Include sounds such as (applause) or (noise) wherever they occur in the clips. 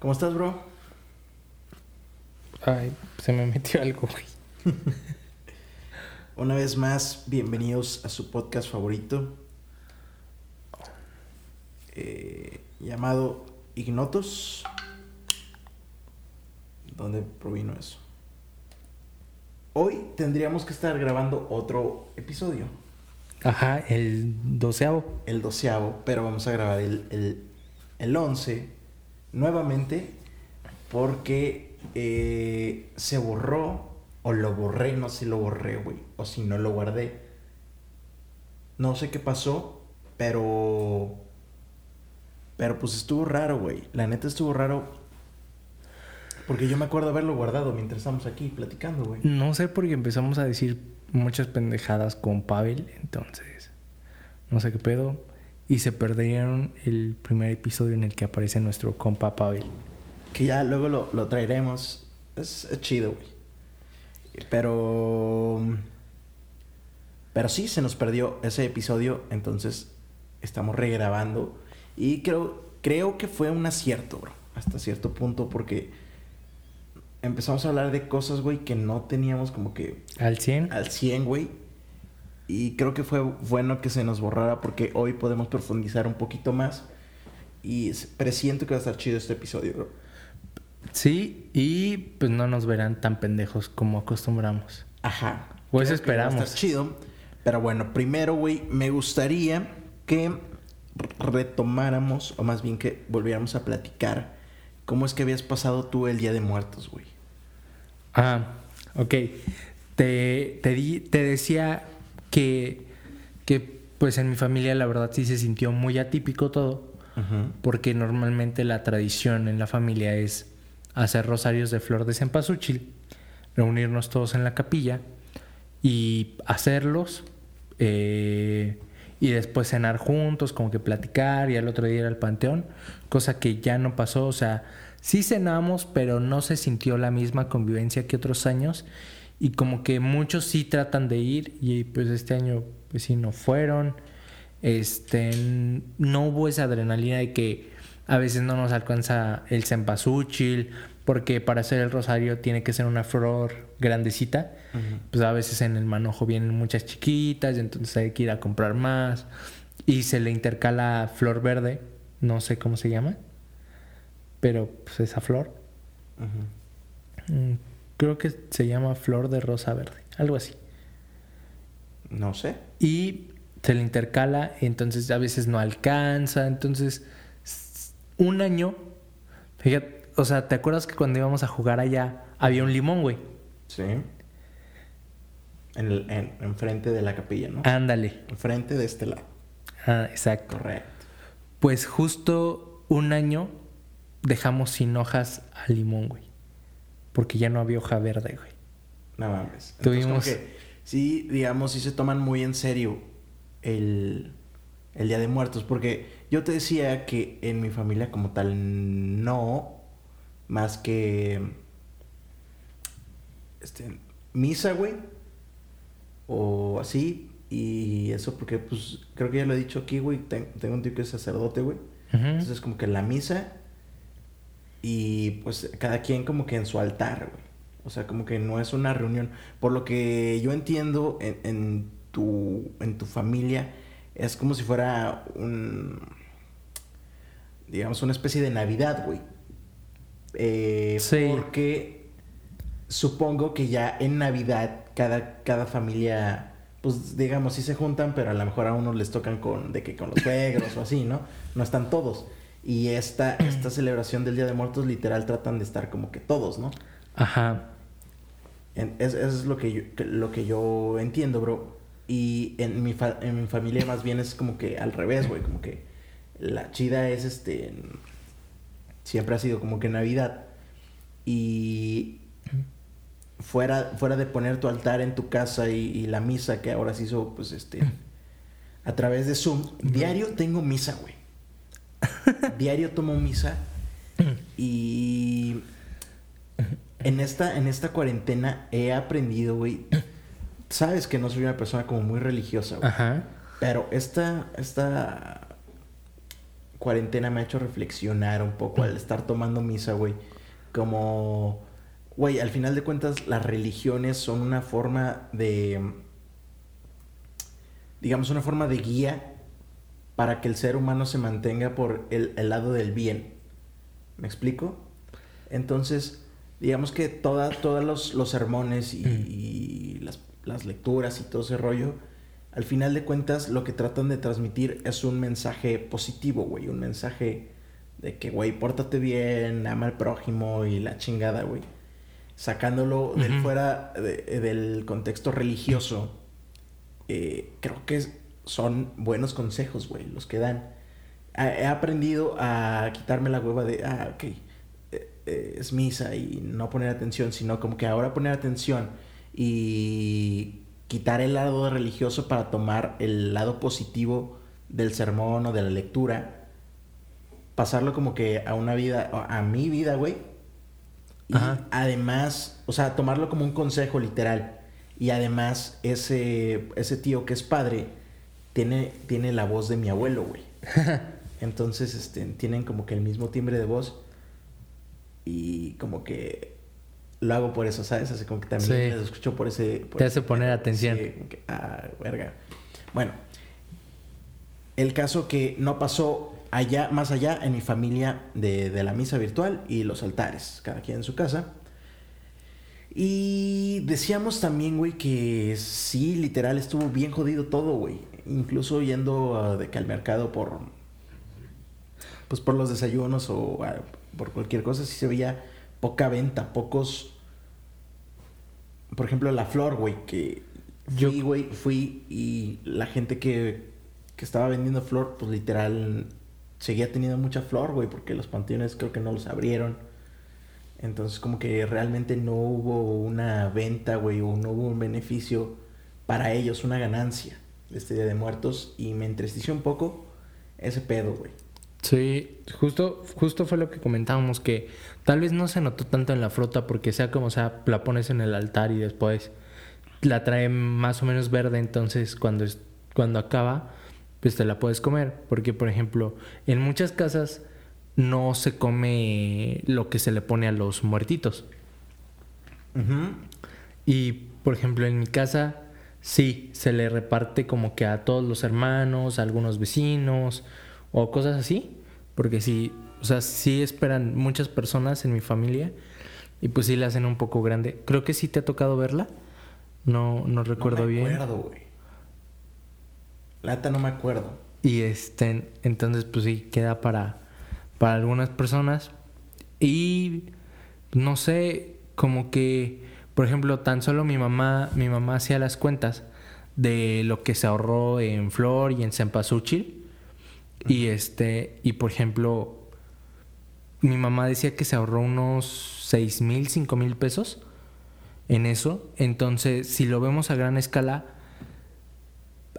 ¿Cómo estás, bro? Ay, se me metió algo, güey. (laughs) Una vez más, bienvenidos a su podcast favorito. eh, llamado Ignotos. ¿Dónde provino eso? Hoy tendríamos que estar grabando otro episodio, Ajá, el doceavo. el doceavo, pero vamos a grabar el, el, el once nuevamente porque eh, se borró o lo borré, no sé si lo borré, güey, o si no lo guardé. No sé qué pasó, pero... Pero pues estuvo raro, güey. La neta estuvo raro. Porque yo me acuerdo haberlo guardado mientras estamos aquí platicando, güey. No sé porque empezamos a decir muchas pendejadas con Pavel, entonces no sé qué pedo. Y se perdieron el primer episodio en el que aparece nuestro compa Pavel. Que ya luego lo, lo traeremos. Es, es chido, güey. Pero... Pero sí, se nos perdió ese episodio. Entonces estamos regrabando. Y creo, creo que fue un acierto, bro. Hasta cierto punto. Porque empezamos a hablar de cosas, güey, que no teníamos como que Al 100. al 100, güey. Y creo que fue bueno que se nos borrara porque hoy podemos profundizar un poquito más. Y presiento que va a estar chido este episodio, bro. Sí, y pues no nos verán tan pendejos como acostumbramos. Ajá. Pues Creo que va a esperamos. estar chido. Pero bueno, primero, güey, me gustaría que retomáramos, o más bien que volviéramos a platicar cómo es que habías pasado tú el Día de Muertos, güey. Ah, ok. Te, te, di- te decía que, que, pues en mi familia la verdad sí se sintió muy atípico todo, porque normalmente la tradición en la familia es hacer rosarios de flor de cempasúchil, reunirnos todos en la capilla y hacerlos eh, y después cenar juntos, como que platicar y al otro día ir al panteón, cosa que ya no pasó, o sea, sí cenamos, pero no se sintió la misma convivencia que otros años y como que muchos sí tratan de ir y pues este año pues sí no fueron, este, no hubo esa adrenalina de que a veces no nos alcanza el cempasúchil, porque para hacer el rosario tiene que ser una flor grandecita. Pues a veces en el manojo vienen muchas chiquitas, y entonces hay que ir a comprar más. Y se le intercala flor verde, no sé cómo se llama, pero pues esa flor. Mm, Creo que se llama flor de rosa verde, algo así. No sé. y se le intercala, entonces a veces no alcanza, entonces un año, fíjate, o sea, ¿te acuerdas que cuando íbamos a jugar allá había un limón, güey? Sí. En, el, en, enfrente de la capilla, ¿no? Ándale. Enfrente de este lado. Ah, exacto. Correcto. Pues justo un año dejamos sin hojas al limón, güey. Porque ya no había hoja verde, güey. No mames. Entonces, Tuvimos- como que sí, digamos, sí se toman muy en serio el, el Día de Muertos. Porque yo te decía que en mi familia como tal no, más que este, misa, güey. O así. Y eso porque, pues, creo que ya lo he dicho aquí, güey. ten- tengo un tío que es sacerdote, güey. Ujú. Entonces como que la misa y pues cada quien como que en su altar, güey. O sea, como que no es una reunión. Por lo que yo entiendo en, en tu, en tu familia es como si fuera un, digamos, una especie de Navidad, güey. Eh, Sí. Porque supongo que ya en Navidad cada, cada familia, pues digamos, sí se juntan, pero a lo mejor a unos les tocan con, de que con los suegros o así, ¿no? No están todos. Y esta, esta celebración del Día de Muertos literal tratan de estar como que todos, ¿no? Ajá. En- es, eso es lo que, yo, que- lo que yo entiendo, bro. Y en mi, fa- en mi familia más bien es como que al revés, güey. Como que la chida es este... Siempre ha sido como que Navidad. Y fuera, fuera de poner tu altar en tu casa y, y la misa que ahora se hizo, pues este... A través de Zoom. Diario tengo misa, güey. Diario tomo misa. Y en esta, en esta cuarentena he aprendido, güey. Sabes que no soy una persona como muy religiosa, güey. Ajá. Pero esta, esta cuarentena me ha hecho reflexionar un poco al estar tomando misa, güey. Como, güey, al final de cuentas las religiones son una forma de, digamos, una forma de guía para que el ser humano se mantenga por el, lado del bien. ¿Me explico? Entonces, digamos que todos los, sermones y, las, las lecturas y todo ese rollo al final de cuentas lo que tratan de transmitir es un mensaje positivo, güey, un mensaje de que, güey, pórtate bien, ama al prójimo y la chingada, güey. Sacándolo del fuera del contexto religioso, eh, creo que son buenos consejos, güey, los que dan. He aprendido a quitarme la hueva de, ah, ok, eh, eh, es misa y no poner atención, sino como que ahora poner atención y quitar el lado religioso para tomar el lado positivo del sermón o de la lectura, pasarlo como que a una vida, a mi vida, güey. Y además, o sea, tomarlo como un consejo literal. Y además, ese, ese tío que es padre tiene, tiene la voz de mi abuelo, güey. (laughs) Entonces, este, tienen como que el mismo timbre de voz. Y como que lo hago por eso, ¿sabes? Así como que también lo escucho por ese... Te hace poner atención. ah, verga. Bueno, el caso que no pasó allá, más allá en mi familia de, de la misa virtual y los altares, cada quien en su casa. Y decíamos también, güey, que sí, literal, estuvo bien jodido todo, güey. Incluso yendo de que al mercado por... Pues por los desayunos o por cualquier cosa, sí se veía poca venta, pocos... Por ejemplo, la flor, güey, que yo, güey, fui y la gente que, que estaba vendiendo flor, pues literal, seguía teniendo mucha flor, güey, porque los panteones creo que no los abrieron. Entonces, como que realmente no hubo una venta, güey, o no hubo un beneficio para ellos, una ganancia este Día de Muertos. Y me entristeció un poco ese pedo, güey. Sí, justo, justo fue lo que comentábamos, que tal vez no se notó tanto en la fruta porque sea como sea, la pones en el altar y después la trae más o menos verde, entonces cuando, es, cuando acaba, pues te la puedes comer. Porque, por ejemplo, en muchas casas no se come lo que se le pone a los muertitos. Y, por ejemplo, en mi casa sí, se le reparte como que a todos los hermanos, a algunos vecinos o cosas así, porque sí, o sea, sí esperan muchas personas en mi familia y pues sí la hacen un poco grande. Creo que sí te ha tocado verla. No, no recuerdo bien. No me acuerdo, güey. La no me acuerdo. Y este, entonces pues sí, queda para, para algunas personas. Y no sé, como que, por ejemplo, tan solo mi mamá, mi mamá hacía las cuentas de lo que se ahorró en flor y en cempasúchil y este, y por ejemplo, mi mamá decía que se ahorró unos seis mil, cinco mil pesos en eso. Entonces, si lo vemos a gran escala,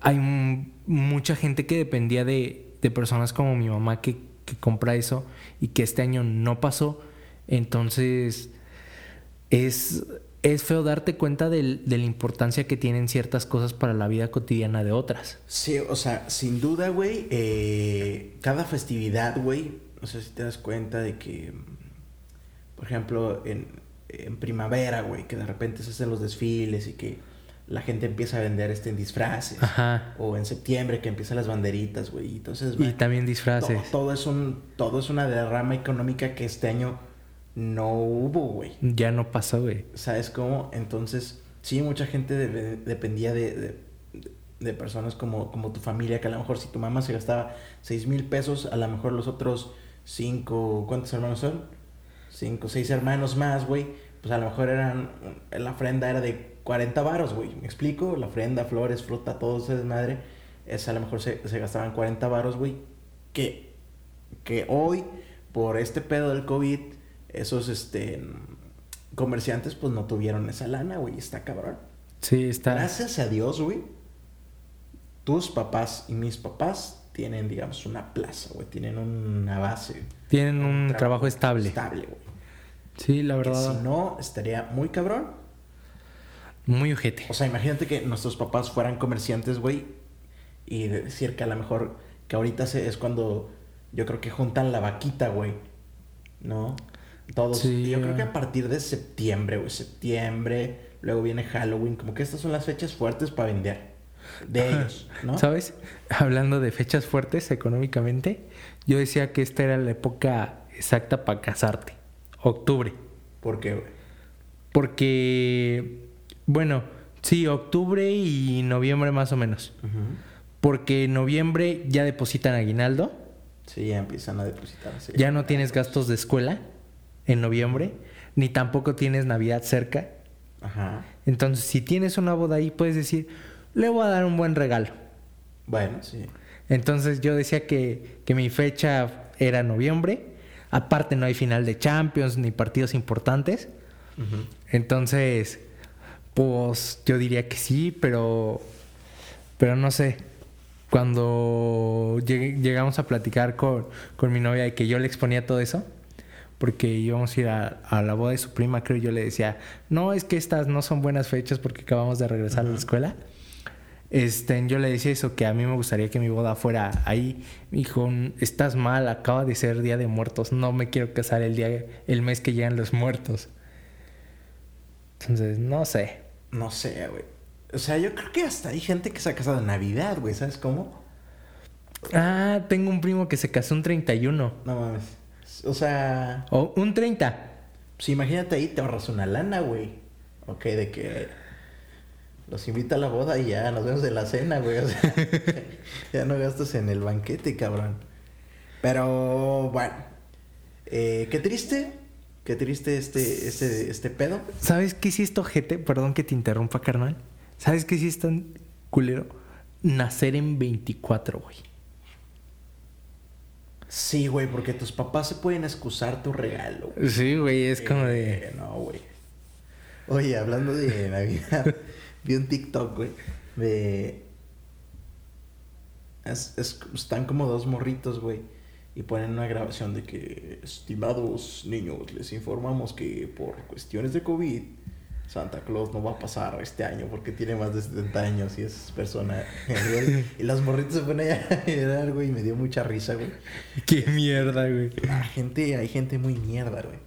hay mucha gente que dependía de, de personas como mi mamá que, que, compra eso y que este año no pasó. Entonces, es, es feo darte cuenta de la importancia que tienen ciertas cosas para la vida cotidiana de otras. Sí, o sea, sin duda, güey, eh, cada festividad, güey, no sé si te das cuenta de que, por ejemplo, en, primavera, güey, que de repente se hacen los desfiles y que la gente empieza a vender este en disfraces. Ajá. O en septiembre que empiezan las banderitas, güey. Entonces, y también disfraces. todo, es un, todo es una derrama económica que este año no hubo, güey. Ya no pasó, güey. ¿Sabes cómo? Entonces, sí, mucha gente dependía de, de, personas como, como tu familia, que a lo mejor si tu mamá se gastaba seis mil pesos, a lo mejor los otros cinco, ¿cuántos hermanos son? Cinco, seis hermanos más, güey. Pues a lo mejor eran, la ofrenda era de 40 varos, güey. ¿Me explico? La ofrenda, flores, fruta, todo ese desmadre. Es, a lo mejor se, se gastaban 40 varos, güey. Que, que hoy, por este pedo del COVID, esos este comerciantes pues no tuvieron esa lana, güey, está cabrón. Sí, está. Gracias a Dios, güey. Tus papás y mis papás tienen, digamos, una plaza, güey, tienen una base. Tienen un, trabajo, estable. Estable, güey. Sí, la verdad. si no, estaría muy cabrón. Muy ojete. O sea, imagínate que nuestros papás fueran comerciantes, güey, y decir que a lo mejor que ahorita es cuando yo creo que juntan la vaquita, güey. ¿No? Todos. Sí, yo creo que a partir de septiembre, güey. Septiembre, luego viene Halloween. Como que estas son las fechas fuertes para vender. De ellos, ¿no? ¿Sabes? Hablando de fechas fuertes económicamente, yo decía que esta era la época exacta para casarte. Octubre. ¿Por qué, güey? Porque, bueno, sí, octubre y noviembre más o menos. Porque en noviembre ya depositan aguinaldo, Sí, ya empiezan a depositar. sí. ya no tienes gastos de escuela en noviembre, ni tampoco tienes Navidad cerca. Ajá. Entonces, si tienes una boda ahí, puedes decir, le voy a dar un buen regalo. Bueno, sí. Entonces yo decía que, que mi fecha era noviembre. Aparte no hay final de Champions ni partidos importantes. Entonces, pues yo diría que sí, pero, pero no sé. Cuando llegamos a platicar con, con mi novia y que yo le exponía todo eso, porque íbamos a ir a, a la boda de su prima, creo, yo le decía, no, es que estas no son buenas fechas porque acabamos de regresar a la escuela. Este, yo le decía eso, que a mí me gustaría que mi boda fuera ahí. Me dijo, estás mal, acaba de ser Día de Muertos, no me quiero casar el día, el mes que llegan los muertos. Entonces, no sé. No sé, güey. O sea, yo creo que hasta hay gente que se ha casado en Navidad, güey. ¿Sabes cómo? Ah, tengo un primo que se casó un 31. No mames. O sea, O un 30. pues imagínate ahí te ahorras una lana, güey. Ok, de que los invita a la boda y ya nos vemos en la cena, güey. O sea, (laughs) ya no gastas en el banquete, cabrón. Pero bueno, eh, qué triste, qué triste este, este, este pedo. ¿Sabes qué sí gente? Perdón que te interrumpa, carnal. ¿Sabes qué sí es tan culero? Nacer en 24, güey. Sí, güey, porque tus papás se pueden excusar tu regalo. güey. Sí, güey, es como de... Eh, no, güey. Oye, hablando de (laughs) Navidad, vi un TikTok, güey, de... Es, es- están como dos morritos, güey, y ponen una grabación de que, estimados niños, les informamos que por cuestiones de COVID, Santa Claus no va a pasar este año porque tiene más de 70 años y es persona. (laughs) Y los morritos se ponen a llorar, güey, y me dio mucha risa, güey. Qué mierda, güey. La gente, hay gente muy mierda, güey.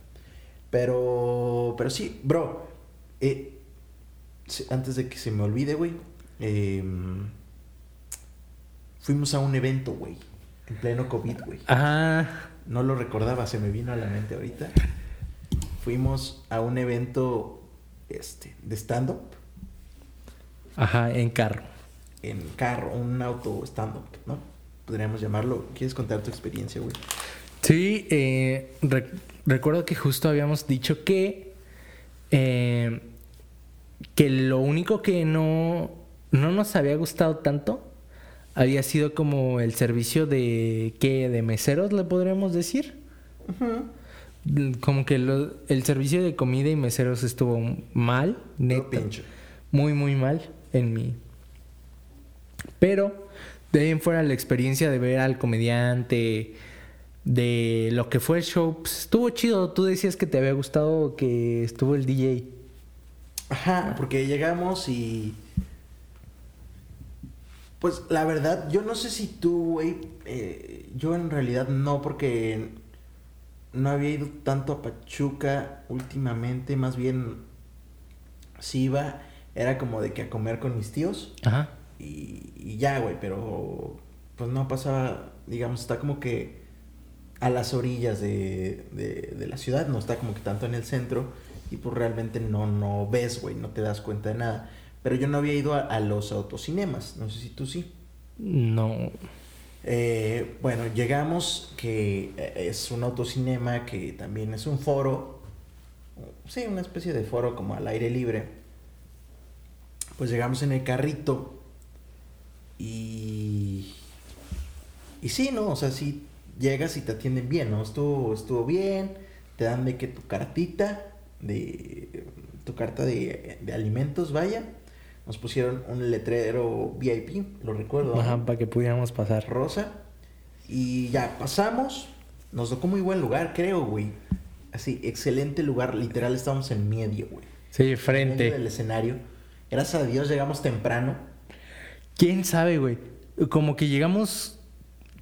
Pero, pero sí, bro. eh, antes de que se me olvide, güey. em, fuimos a un evento, güey. En pleno COVID, güey. Ah, No lo recordaba, se me vino a la mente ahorita. Fuimos a un evento este, de stand-up ajá, en carro. en carro, un auto stand-up, ¿no? Podríamos llamarlo. ¿Quieres contar tu experiencia, güey? Sí, eh, re- recuerdo que justo habíamos dicho que eh, que lo único que no, no nos había gustado tanto había sido como el servicio de ¿qué? de meseros, le podríamos decir. Mm, Como que lo- el servicio de comida y meseros estuvo mal, neta. Muy, muy mal en mí. Pero de ahí en fuera la experiencia de ver al comediante, de lo que fue el show, pues, estuvo chido. Tú decías que te había gustado que estuvo el DJ. Ajá, porque llegamos y. Pues la verdad, yo no sé si tú, güey. eh, yo en realidad no, porque no había ido tanto a Pachuca últimamente. Más bien, sí iba, era como de que a comer con mis tíos. Ajá. Y, y ya, güey, pero pues no pasaba, digamos, está como que a las orillas de, de, de la ciudad, no está como que tanto en el centro y pues realmente no, no ves, güey, no te das cuenta de nada. Pero yo no había ido a, a los autocinemas, no sé si tú sí. No. Eh, bueno, llegamos, que eh, es un autocinema que también es un foro, sí, una especie de foro como al aire libre. Pues llegamos en el carrito y... Y sí, ¿no? O sea, sí llegas y te atienden bien, ¿no? Estuvo, estuvo bien, te dan de que tu cartita, de tu carta de, de alimentos, vaya. Nos pusieron un letrero VIP, lo recuerdo. ¿no? Ajá, para que pudiéramos pasar. rosa. Y ya pasamos. Nos tocó muy buen lugar, creo, güey. Así, excelente lugar. Literal, estábamos en medio, güey. Sí, En medio frente. del escenario. Gracias a Dios llegamos temprano. ¿Quién sabe, güey? Como que llegamos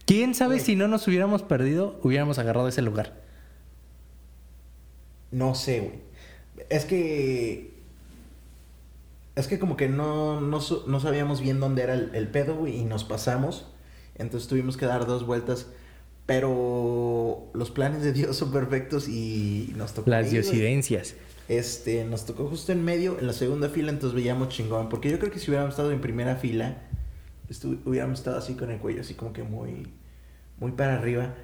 ¿Quién sabe si no nos hubiéramos perdido, hubiéramos agarrado ese lugar? No sé, güey. Es que. Es que como que no, no, sabíamos bien dónde era el, pedo, güey, y nos pasamos. Entonces tuvimos que dar dos vueltas. Pero los planes de Dios son perfectos y nos tocó. Las diosidencias. Este, nos tocó justo en medio, en la segunda fila, entonces veíamos chingón. Porque yo creo que si hubiéramos estado en primera fila, hubiéramos estado así con el cuello, así como que muy, muy para arriba.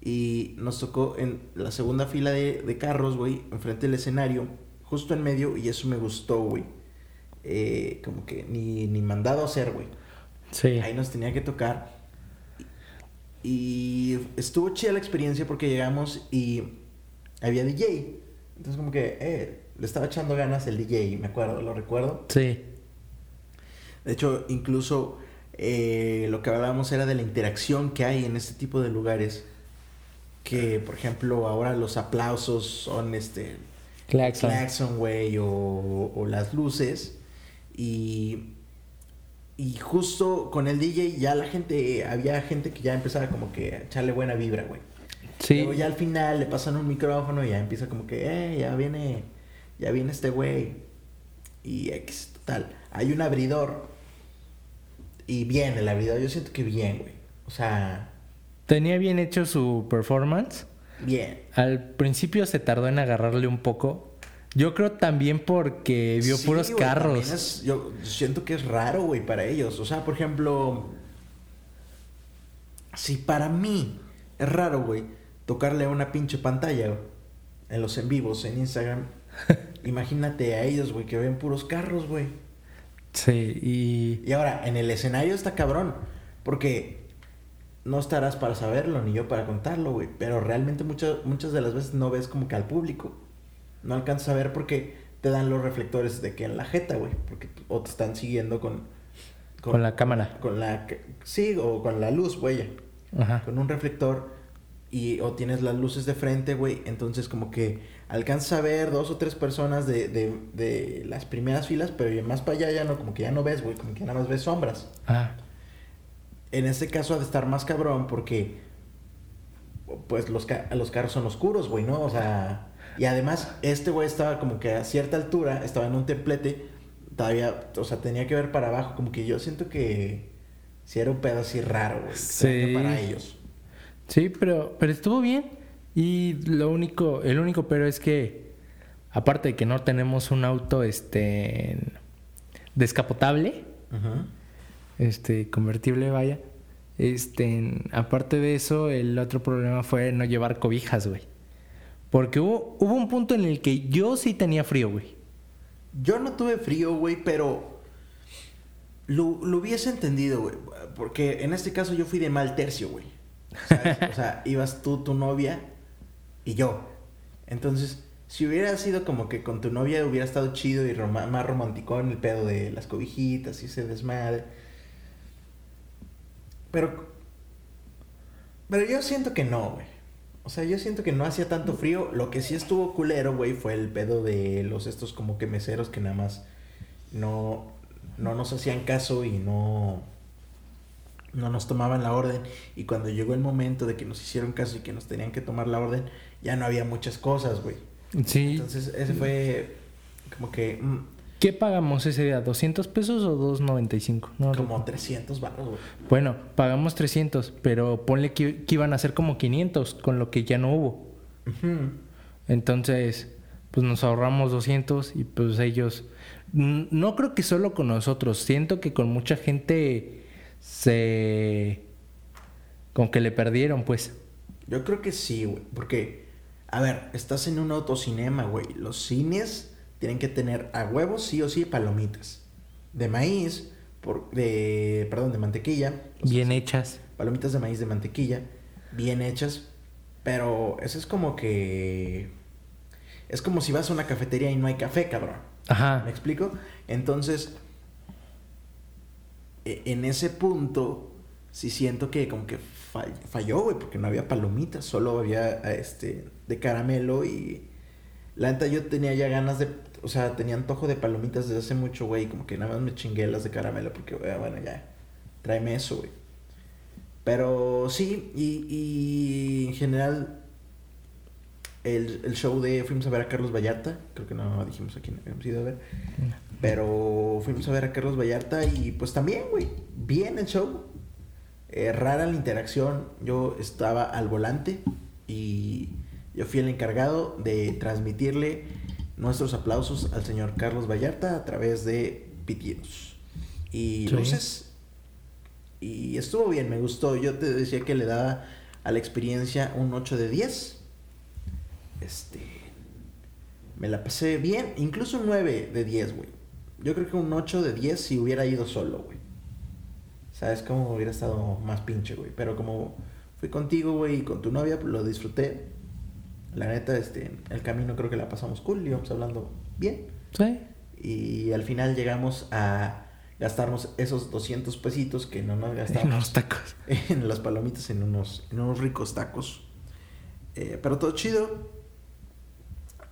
Y nos tocó en la segunda fila de, de carros, güey, enfrente del escenario, justo en medio, y eso me gustó, güey. Eh, como que ni, ni mandado a hacer, güey. Sí. Ahí nos tenía que tocar. Y estuvo chida la experiencia porque llegamos y había DJ. Entonces como que, eh, le estaba echando ganas el DJ, me acuerdo, lo recuerdo. Sí. De hecho, incluso eh, lo que hablábamos era de la interacción que hay en este tipo de lugares que, por ejemplo, ahora los aplausos son este. Claxon. güey, o, o, las luces. Y. Y justo con el DJ ya la gente. Había gente que ya empezaba como que a echarle buena vibra, güey. Sí. Luego ya al final le pasan un micrófono y ya empieza como que, eh, ya viene. Ya viene este güey. Y X, total. Hay un abridor. Y bien, el abridor, yo siento que bien, güey. O sea tenía bien hecho su performance. Bien. Al principio se tardó en agarrarle un poco. Yo creo también porque vio puros carros. yo siento que es raro, güey, para ellos. O sea, por ejemplo, si para mí es raro, güey, tocarle a una pinche pantalla en los en vivos en Instagram, (laughs) imagínate a ellos, güey, que ven puros carros, güey. Sí, y... Y ahora, en el escenario está cabrón, porque no estarás para saberlo, ni yo para contarlo, güey. Pero realmente muchas, muchas de las veces no ves como que al público. No alcanzas a ver porque te dan los reflectores de que en la jeta, güey. Porque, o te están siguiendo con, con... la cámara. Con la... Sí, o con la luz, güey. Ajá. Con un reflector. Y o tienes las luces de frente, güey. Entonces como que alcanzas a ver dos o tres personas de, de, de las primeras filas. Pero más para allá ya no, como que ya no ves, güey. Como que nada más ves sombras. Ah en este caso ha de estar más cabrón porque pues los, los carros son oscuros, güey, ¿no? O sea, y además este güey estaba como que a cierta altura, estaba en un templete, todavía, o sea, tenía que ver para abajo, como que yo siento que si era un pedo así raro, güey, sí. para ellos. Sí, pero, pero estuvo bien. Y lo único, el único pero es que, aparte de que no tenemos un auto este descapotable, Ajá este, convertible, vaya. Este, aparte de eso, el otro problema fue no llevar cobijas, güey. Porque hubo, hubo un punto en el que yo sí tenía frío, güey. Yo no tuve frío, güey, pero lo, lo hubiese entendido, güey. Porque en este caso yo fui de mal tercio, güey. o sea, (laughs) ibas tú, tu novia y yo. Entonces, si hubiera sido como que con tu novia hubiera estado chido y más romántico en el pedo de las cobijitas y ese desmadre pero. Pero yo siento que no, güey. O sea, yo siento que no hacía tanto frío. Lo que sí estuvo culero, güey, fue el pedo de los estos como que meseros que nada más no, no nos hacían caso y no, no nos tomaban la orden. Y cuando llegó el momento de que nos hicieron caso y que nos tenían que tomar la orden, ya no había muchas cosas, güey. Sí. Entonces, ese fue como que. Mm, ¿Qué pagamos ese día? ¿200 pesos o 2.95? No, como 300 baros, güey. Bueno, pagamos 300, pero ponle que, iban a ser como 500, con lo que ya no hubo. Entonces, pues nos ahorramos 200 y pues ellos... No creo que solo con nosotros, siento que con mucha gente se... Con que le perdieron, pues. Yo creo que sí, güey, porque... A ver, estás en un autocinema, güey. Los cines tienen que tener a huevos sí o sí palomitas. De maíz, por, de, perdón, de mantequilla. Bien hechas. Palomitas de maíz de mantequilla, bien hechas. Pero eso es como que... Es como si vas a una cafetería y no hay café, cabrón. Ajá. ¿Me explico? Entonces, e, en ese punto, sí siento que como que falló, güey, porque no había palomitas, solo había este de caramelo y la neta yo tenía ya ganas de o sea, tenía antojo de palomitas desde hace mucho, güey. Como que nada más me chingué las de caramelo porque, bueno, ya, tráeme eso, güey. Pero sí, y, y en general el, el, show de fuimos a ver a Carlos Vallarta, creo que no dijimos a quién habíamos ido a ver, pero fuimos a ver a Carlos Vallarta y pues también, güey, bien el show, eh, rara la interacción, yo estaba al volante y yo fui el encargado de transmitirle nuestros aplausos al señor Carlos Vallarta a través de pitidos y luces. Y estuvo bien, me gustó. Yo te decía que le daba a la experiencia un 8 de 10. Este. Me la pasé bien, incluso un 9 de 10, güey. Yo creo que un 8 de 10 si hubiera ido solo, güey. ¿Sabes cómo hubiera estado más pinche, güey? Pero como fui contigo, güey, y con tu novia, pues lo disfruté. La neta, este, el camino creo que la pasamos cool, íbamos hablando bien. Sí. Y al final llegamos a gastarnos esos 200 pesitos que no nos gastamos. En los tacos. (laughs) En las palomitas, en unos, en unos ricos tacos. Eh, pero todo chido.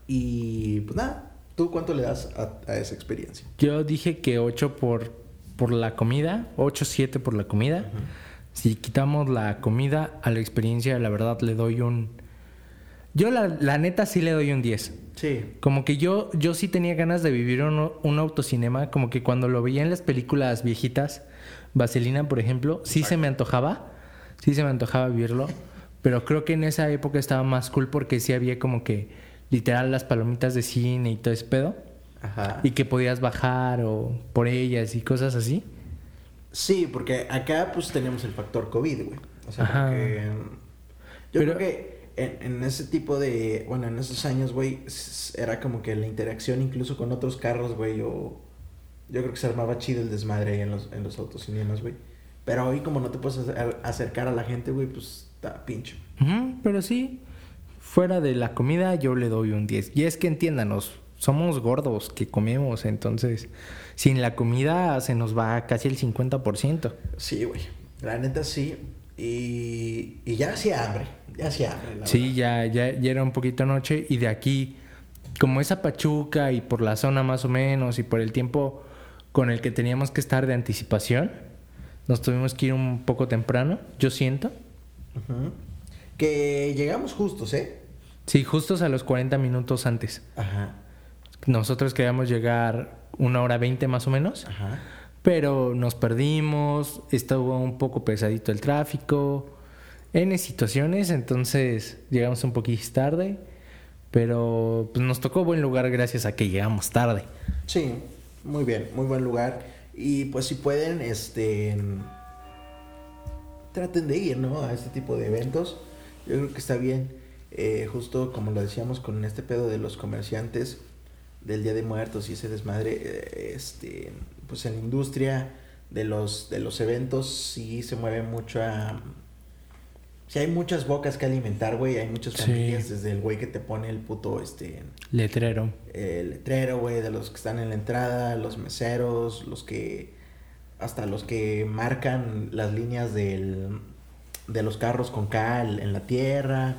Y pues nada, ¿tú cuánto le das a, a esa experiencia? Yo dije que 8 por, por la comida, 8, 7 por la comida. Uh -huh. Si quitamos la comida a la experiencia, la verdad le doy un... Yo la, la neta sí le doy un 10. Sí. Como que yo, yo sí tenía ganas de vivir un, un autocinema, como que cuando lo veía en las películas viejitas, Vaselina, por ejemplo, sí se me antojaba, sí se me antojaba vivirlo, pero creo que en esa época estaba más cool porque sí había como que literal las palomitas de cine y todo ese pedo. Ajá. Y que podías bajar o por ellas y cosas así. Sí, porque acá pues tenemos el factor COVID, güey. O sea, Ajá. porque yo pero, creo que en, en, ese tipo de, bueno, en esos años, güey, era como que la interacción incluso con otros carros, güey, o yo creo que se armaba chido el desmadre en los, en los autocinemas, güey. Pero hoy como no te puedes acercar a la gente, güey, pues está pincho. Uh -huh, pero sí, fuera de la comida yo le doy un 10. Y es que entiéndanos, somos gordos que comemos, entonces sin la comida se nos va casi el 50%. Sí, güey. La neta sí. Y, y ya hacía hambre. Ya hacía sí, ya, ya, ya, era un poquito noche. Y de aquí, como esa Pachuca y por la zona más o menos y por el tiempo con el que teníamos que estar de anticipación, nos tuvimos que ir un poco temprano, yo siento. Uh -huh. Que llegamos justos, ¿eh? Sí, justos a los 40 minutos antes. Ajá. Nosotros queríamos llegar una hora 20 más o menos. Ajá. Pero nos perdimos, estuvo un poco pesadito el tráfico, N situaciones, entonces llegamos un poquito tarde, pero pues, nos tocó buen lugar gracias a que llegamos tarde. Sí, muy bien, muy buen lugar. Y pues si pueden, este traten de ir, ¿no? A este tipo de eventos. Yo creo que está bien. Eh, justo como lo decíamos con este pedo de los comerciantes del Día de Muertos y ese desmadre, eh, este, pues en la industria de los, de los eventos sí se mueve mucho a... Sí hay muchas bocas que alimentar, güey. Hay muchas familias, sí. desde el güey que te pone el puto, este... Letrero. El letrero, güey, de los que están en la entrada, los meseros, los que... Hasta los que marcan las líneas del, de los carros con cal en la tierra.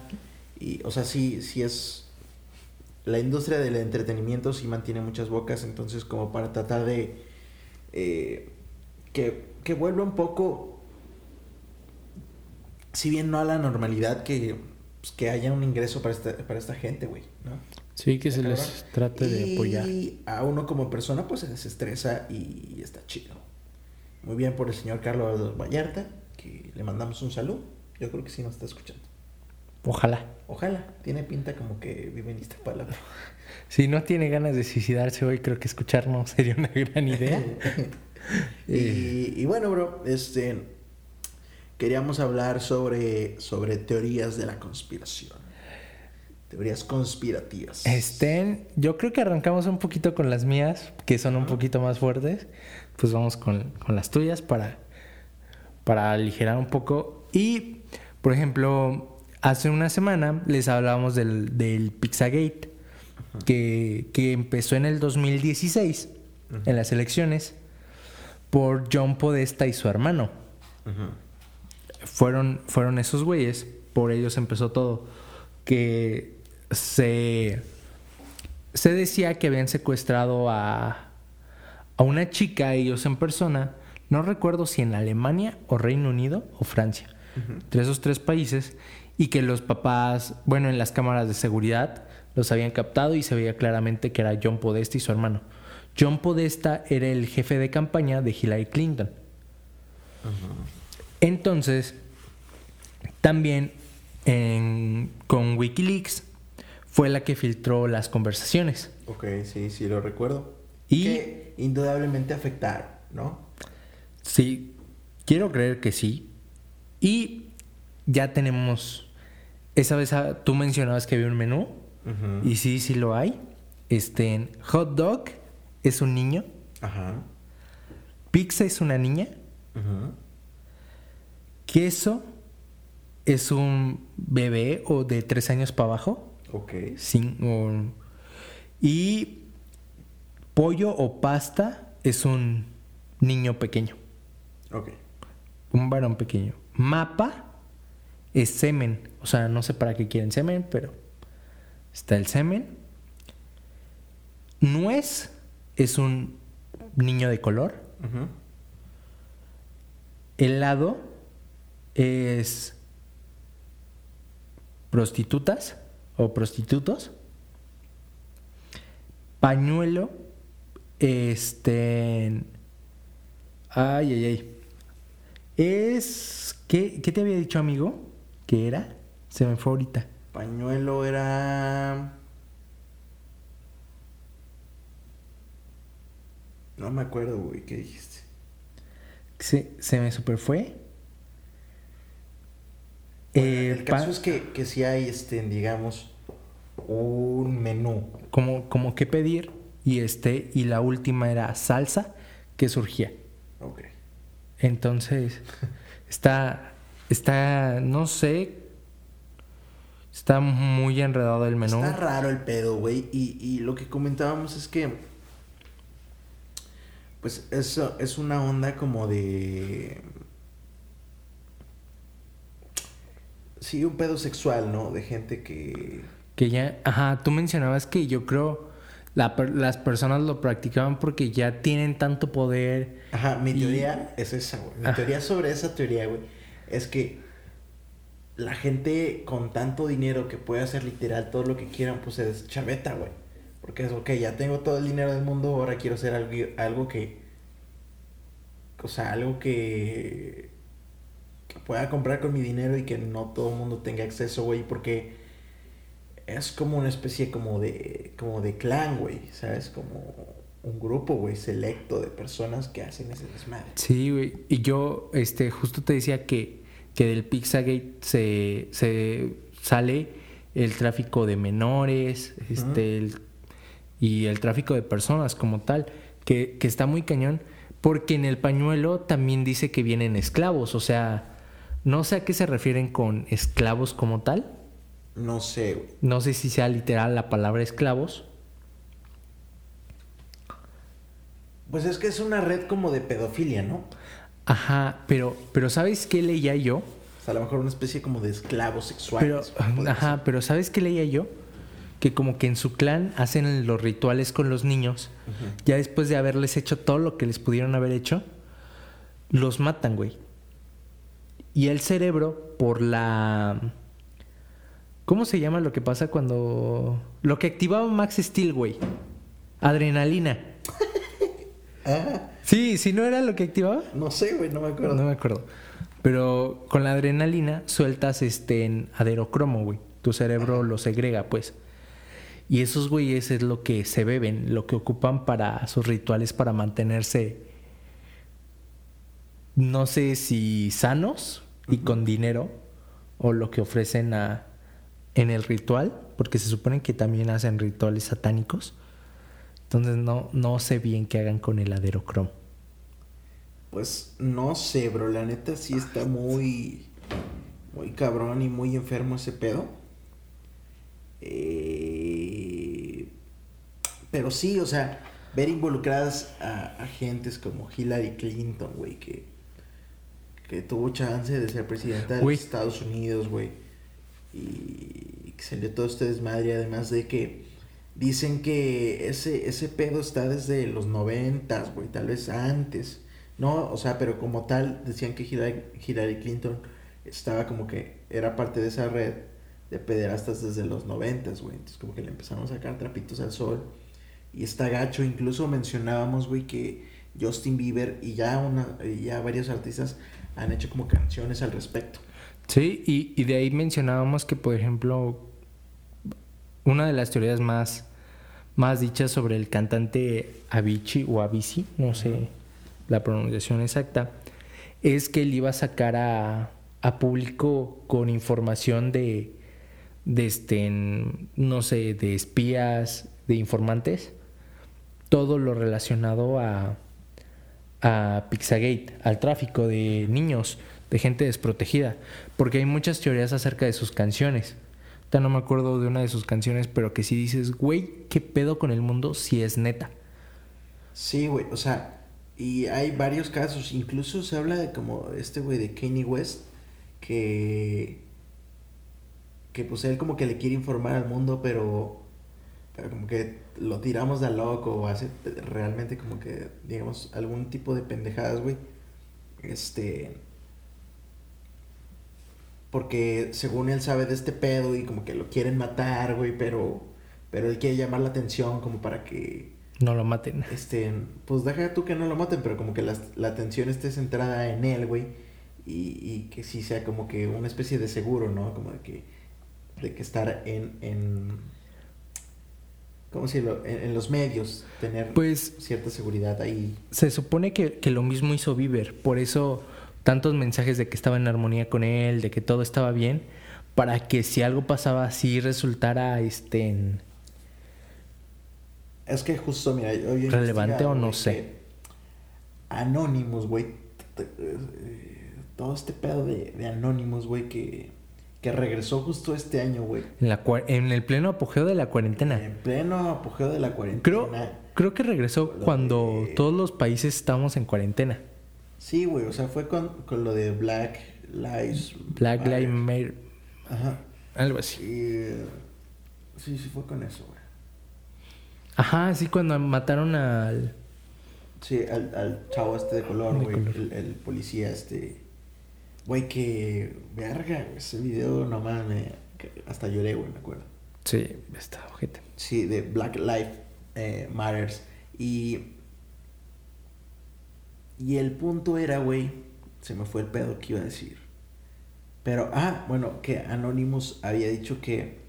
Y, o sea, sí, sí es la industria del entretenimiento sí mantiene muchas bocas, entonces como para tratar de eh, que, que, vuelva un poco, si bien no a la normalidad, que, pues, que haya un ingreso para esta, para esta gente, güey, ¿no? Sí, que se les trate de apoyar. Y a uno como persona pues se desestresa y está chido. Muy bien por el señor Carlos Vallarta, que le mandamos un saludo. Yo creo que sí nos está escuchando. Ojalá. Ojalá. Tiene pinta como que vive en Iztapalapa. (laughs) Si no tiene ganas de suicidarse hoy, creo que escucharnos (laughs) sería una gran idea. (laughs) y, y, bueno, bro, este queríamos hablar sobre, sobre teorías de la conspiración. Teorías conspirativas. Estén, yo creo que arrancamos un poquito con las mías, que son un poquito más fuertes. Pues vamos con, con las tuyas para, para aligerar un poco. Y, por ejemplo, Hace una semana les hablábamos del, del Pizzagate, que, que, empezó en el 2016, uh -huh. en las elecciones, por John Podesta y su hermano. -huh. Fueron, fueron esos güeyes, por ellos empezó todo, que se, se decía que habían secuestrado a, a una chica, ellos en persona, no recuerdo si en Alemania o Reino Unido o Francia entre esos tres países y que los papás, bueno, en las cámaras de seguridad los habían captado y se veía claramente que era John Podesta y su hermano. John Podesta era el jefe de campaña de Hillary Clinton. Entonces, también con Wikileaks fue la que filtró las conversaciones. Ok, sí, sí lo recuerdo. Y que indudablemente afectaron, ¿no? Sí, quiero creer que sí. Y ya tenemos, esa vez ah, tú mencionabas que había un menú. Y sí, sí lo hay. Este, hot dog es un niño. Ajá. Pizza es una niña. Ajá. Queso es un bebé o de tres años para abajo. Ok. Sin, y pollo o pasta es un niño pequeño. Ok. Un varón pequeño. Mapa es semen. O sea, no sé para qué quieren semen, pero está el semen. Nuez es un niño de color. Helado es prostitutas o prostitutos. Pañuelo, este... Ay, ay, ay. Es... ¿Qué, ¿Qué te había dicho, amigo? ¿Qué era? Se me fue ahorita. Pañuelo era... No me acuerdo, güey, ¿qué dijiste? Se, se me super fue. Eh, el caso es que, que sí hay, este, digamos, un menú. Como, como que pedir. Y este, y la última era salsa que surgía. Ok. Entonces, está, está, no sé, está muy enredado el menú. Está raro el pedo, güey. Y, y lo que comentábamos es que, pues, eso es una onda como de sí, un pedo sexual, ¿no? De gente que... Que ya, ajá, tú mencionabas que yo creo las personas lo practicaban porque ya tienen tanto poder. Ajá, mi teoría es esa, güey. Mi teoría sobre esa teoría, güey, es que la gente con tanto dinero que puede hacer literal todo lo que quieran, pues es chaveta, güey. Porque es, ok, ya tengo todo el dinero del mundo, ahora quiero hacer algo, algo que... O sea, algo que pueda comprar con mi dinero y que no todo el mundo tenga acceso, güey, porque es como una especie como de, como de clan, güey, ¿sabes? Como un grupo, güey, selecto de personas que hacen ese desmadre. Sí, güey, y yo, este, justo te decía que, que del Pizzagate se, se sale el tráfico de menores, este, y el tráfico de personas como tal, que, que está muy cañón, porque en el pañuelo también dice que vienen esclavos, o sea, no sé a qué se refieren con esclavos como tal. No sé, No sé si sea literal la palabra esclavos. Pues es que es una red como de pedofilia, ¿no? Ajá, pero, pero ¿sabes qué leía yo? O sea, a lo mejor una especie como de esclavos sexuales. Pero, ajá, pero ¿sabes qué leía yo? Que como que en su clan hacen los rituales con los niños. Ya después de haberles hecho todo lo que les pudieron haber hecho, los matan, güey. Y el cerebro, por la... ¿Cómo se llama lo que pasa cuando... Lo que activaba Max Steel, güey. Adrenalina. (laughs) ah. Sí, si no era lo que activaba. No sé, güey, no me acuerdo. No me acuerdo. Pero con la adrenalina sueltas este en aderocromo, güey. Tu cerebro lo segrega, pues. Y esos güeyes es lo que se beben, lo que ocupan para sus rituales para mantenerse no sé si sanos y con dinero o lo que ofrecen a, en el ritual, porque se supone que también hacen rituales satánicos. Entonces no, no sé bien qué hagan con el aderocromo. Pues no sé, bro. La neta sí está muy, muy cabrón y muy enfermo ese pedo. Eh, pero sí, o sea, ver involucradas a agentes como Hillary Clinton, güey, que que tuvo chance de ser presidenta de los Estados Unidos, güey. Y que salió todo este desmadre, además de que dicen que ese, ese pedo está desde los noventas, güey, tal vez antes. No, o sea, pero como tal, decían que Hillary, Clinton estaba como que era parte de esa red de pederastas desde los noventas, güey. Entonces como que le empezamos a sacar trapitos al sol. Y está gacho, incluso mencionábamos, güey, que Justin Bieber y ya, una, ya varios artistas han hecho como canciones al respecto. Sí, y, y de ahí mencionábamos que, por ejemplo, una de las teorías más, más dichas sobre el cantante Avicii o Avicii, no sé la pronunciación exacta, es que él iba a sacar a, a público con información de, de este, no sé, de espías, de informantes, todo lo relacionado a, a Pixagate, al tráfico de niños, de gente desprotegida, porque hay muchas teorías acerca de sus canciones. Ya no me acuerdo de una de sus canciones, pero que si dices, güey, ¿qué pedo con el mundo si es neta? Sí, güey, o sea, y hay varios casos, incluso se habla de como este güey de Kanye West, que, que pues él como que le quiere informar al mundo, pero, pero como que lo tiramos de loco o hace realmente como que, digamos, algún tipo de pendejadas, güey. Este. Porque según él sabe de este pedo y como que lo quieren matar, güey, pero, pero él quiere llamar la atención como para que... No lo maten. Este, pues deja tú que no lo maten, pero como que la, la atención esté centrada en él, güey. Y, y que sí sea como que una especie de seguro, ¿no? Como de que, de que estar en, en ¿cómo decirlo? En, en, los medios, tener pues, cierta seguridad ahí. Se supone que, que, lo mismo hizo Bieber, por eso tantos mensajes de que estaba en armonía con él, de que todo estaba bien, para que si algo pasaba así resultara este en... Es que justo, mira, yo relevante o no sé. Anónimos, güey. Todo este pedo de, de Anónimos, güey, que que regresó justo este año, güey. En, la, en el pleno apogeo de la cuarentena. En pleno apogeo de la cuarentena. Creo, creo que regresó cuando de... todos los países estábamos en cuarentena. Sí, güey, o sea, fue con, con, lo de Black Lives Black Lives Matter. Ajá. Algo así. Y, sí, sí fue con eso, güey. Ajá, sí, cuando mataron al... Sí, al, al chavo este de color, güey. El, el policía este... Güey, que verga, ese video no mames, hasta lloré, güey, me acuerdo. Sí, está ojete. Sí, de Black Lives eh, Matters. Y. Y el punto era, güey, se me fue el pedo que iba a decir. Pero, ah, bueno, que Anonymous había dicho que.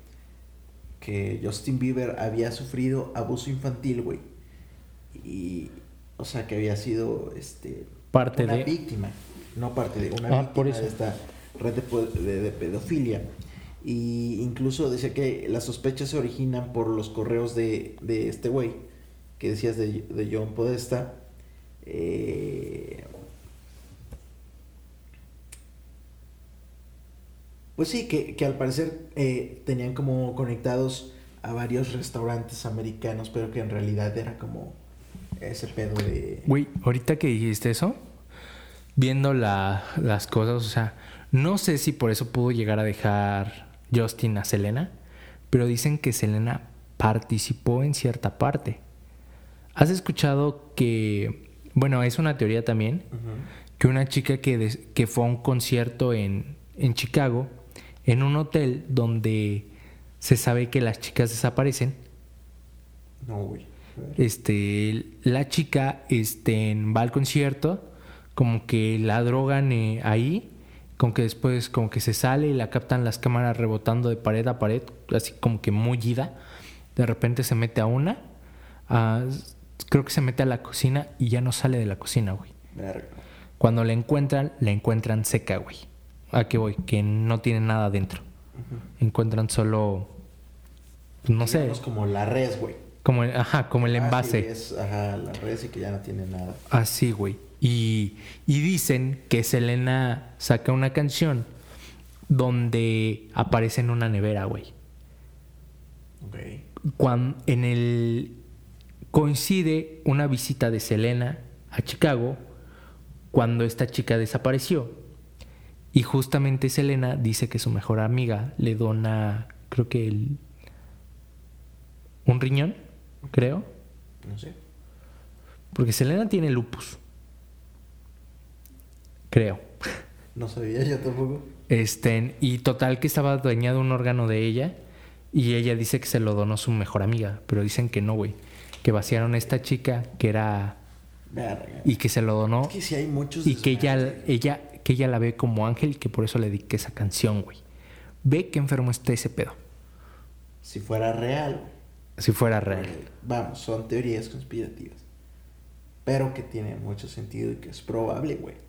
Que Justin Bieber había sufrido abuso infantil, güey. Y. O sea, que había sido, este. Parte una de. víctima no parte de una Ah, víctima por eso. de esta red de, po- de- de pedofilia. Y incluso decía que las sospechas se originan por los correos de, de este güey que decías de, de John Podesta. Eh, pues sí, que, que al parecer eh, tenían como conectados a varios restaurantes americanos, pero que en realidad era como ese pedo de... Güey, ahorita que dijiste eso, viendo la, las cosas, o sea, no sé si por eso pudo llegar a dejar Justin a Selena, pero dicen que Selena participó en cierta parte. ¿Has escuchado que, bueno, es una teoría también, que una chica que, des- que fue a un concierto en, en Chicago, en un hotel donde se sabe que las chicas desaparecen, No, güey. Este, la chica este, va al concierto, como que la drogan eh, ahí, como que después como que se sale y la captan las cámaras rebotando de pared a pared, así como que muy ida. De repente se mete a una, creo que se mete a la cocina y ya no sale de la cocina, güey. Verga. Cuando la encuentran, la encuentran seca, güey. ¿A qué voy? Que no tiene nada dentro. Encuentran solo, no sé, como la res, güey. como el, ajá, como el Ah, sí, envase. es, ajá, la res y que ya no tiene nada. Así, güey. Y, y dicen que Selena saca una canción donde aparece en una nevera, güey. Cuando en el coincide una visita de Selena a Chicago cuando esta chica desapareció. Y justamente Selena dice que su mejor amiga le dona, creo que el, un riñón, creo. No sé. Porque Selena tiene lupus. Creo. No sabía yo tampoco. Este, y total que estaba dañado un órgano de ella y ella dice que se lo donó su mejor amiga, pero dicen que no, güey. Que vaciaron a esta chica que era... Verga. Y que se lo donó. Es que sí hay muchos y que ella, ella, que ella la ve como ángel y que por eso le dediqué esa canción, güey. Ve que enfermo está ese pedo. Si fuera real. Si fuera real. Vamos, son teorías conspirativas. Pero que tienen mucho sentido y que es probable, güey.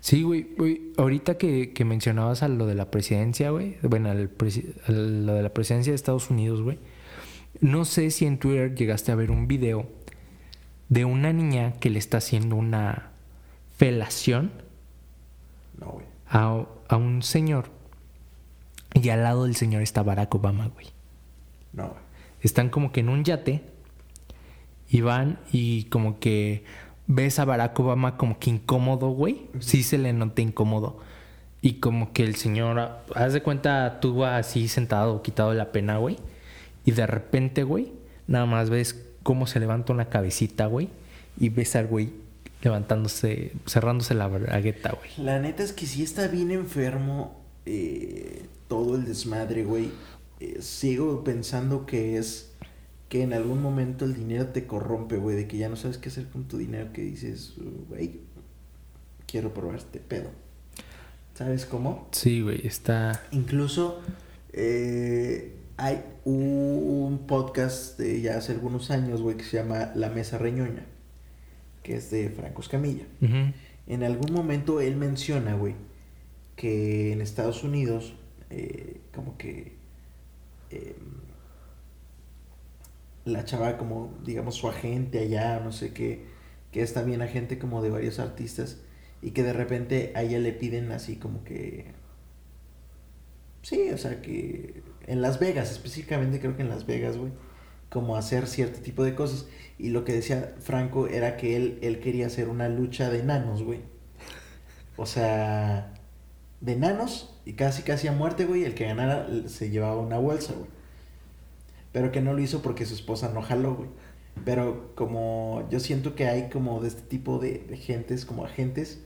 Sí, güey. güey, Ahorita que, que mencionabas a lo de la presidencia, güey. Bueno, al presi- a lo de la presidencia de Estados Unidos, güey. No sé si en Twitter llegaste a ver un video de una niña que le está haciendo una felación No, güey. a, a un señor. Y al lado del señor está Barack Obama, güey. No, güey. Están como que en un yate y van y como que ves a Barack Obama como que incómodo, güey. Sí se le nota incómodo. Y como que el señor, haz de cuenta, tú así sentado, quitado de la pena, güey. Y de repente, güey, nada más ves cómo se levanta una cabecita, güey. Y ves al güey levantándose, cerrándose la bragueta, güey. La neta es que sí está bien enfermo eh, todo el desmadre, güey. Eh, sigo pensando que es que en algún momento el dinero te corrompe, güey, de que ya no sabes qué hacer con tu dinero, que dices, güey, quiero probar este pedo. ¿Sabes cómo? Sí, güey, está... Incluso eh, hay un podcast de ya hace algunos años, güey, que se llama La Mesa Reñoña, que es de Franco Escamilla. En algún momento él menciona, güey, que en Estados Unidos, eh, como que eh, la chava, como digamos su agente allá, no sé qué, que es también agente como de varios artistas, y que de repente a ella le piden así como que. Sí, o sea que en Las Vegas, específicamente creo que en Las Vegas, güey, como hacer cierto tipo de cosas. Y lo que decía Franco era que él, él quería hacer una lucha de enanos, güey. O sea, de enanos y casi casi a muerte, güey. El que ganara se llevaba una bolsa, güey. Pero que no lo hizo porque su esposa no jaló, güey. Pero como yo siento que hay como de este tipo de, de gentes, como agentes,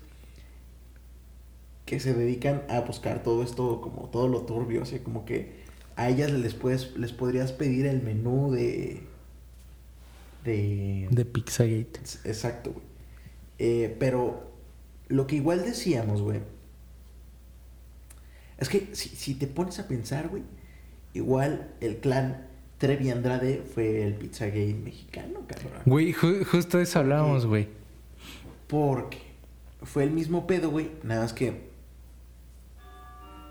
que se dedican a buscar todo esto, como todo lo turbio, o sea, como que a ellas les puedes, les podrías pedir el menú de... De... De Pizzagate. Exacto, güey. Eh, pero lo que igual decíamos, güey, es que si, si te pones a pensar, güey, igual el clan Trevi Andrade fue el Pizzagate mexicano, cabrón. Güey, ju- justo de eso hablábamos, güey. Porque fue el mismo pedo, güey. Nada más que.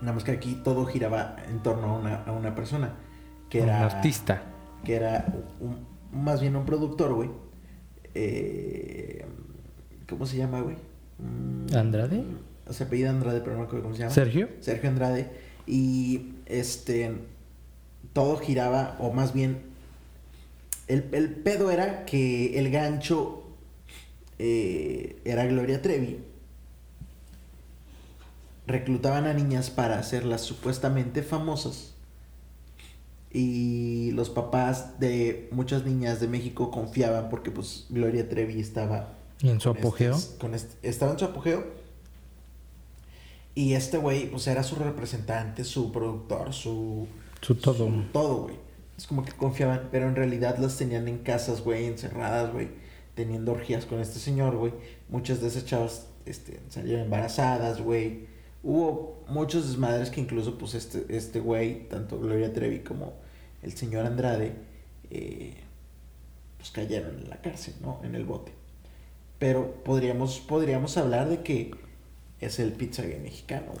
Nada más que aquí todo giraba en torno a una, a una persona. Que Un era. artista. Que era un- más bien un productor, güey. Eh, ¿Cómo se llama, güey? Mm, ¿Andrade? Se apellida Andrade, pero no me acuerdo cómo se llama. ¿Sergio? Sergio Andrade. Y este. Todo giraba, o más bien. El, el pedo era que el gancho eh, era Gloria Trevi. Reclutaban a niñas para hacerlas supuestamente famosas. Y los papás de muchas niñas de México confiaban porque pues Gloria Trevi estaba ¿Y en su con apogeo? con este- estaba en su apogeo. Y este güey, pues era su representante, su productor, su. Su todo. su todo, güey. Es como que confiaban, pero en realidad las tenían en casas, güey, encerradas, güey, teniendo orgías con este señor, güey. Muchas de esas chavas este, salieron embarazadas, güey. Hubo muchos desmadres que incluso, pues, este, este güey, tanto Gloria Trevi como el señor Andrade, eh, pues cayeron en la cárcel, ¿no? En el bote. Pero podríamos, podríamos hablar de que es el pizza gay mexicano.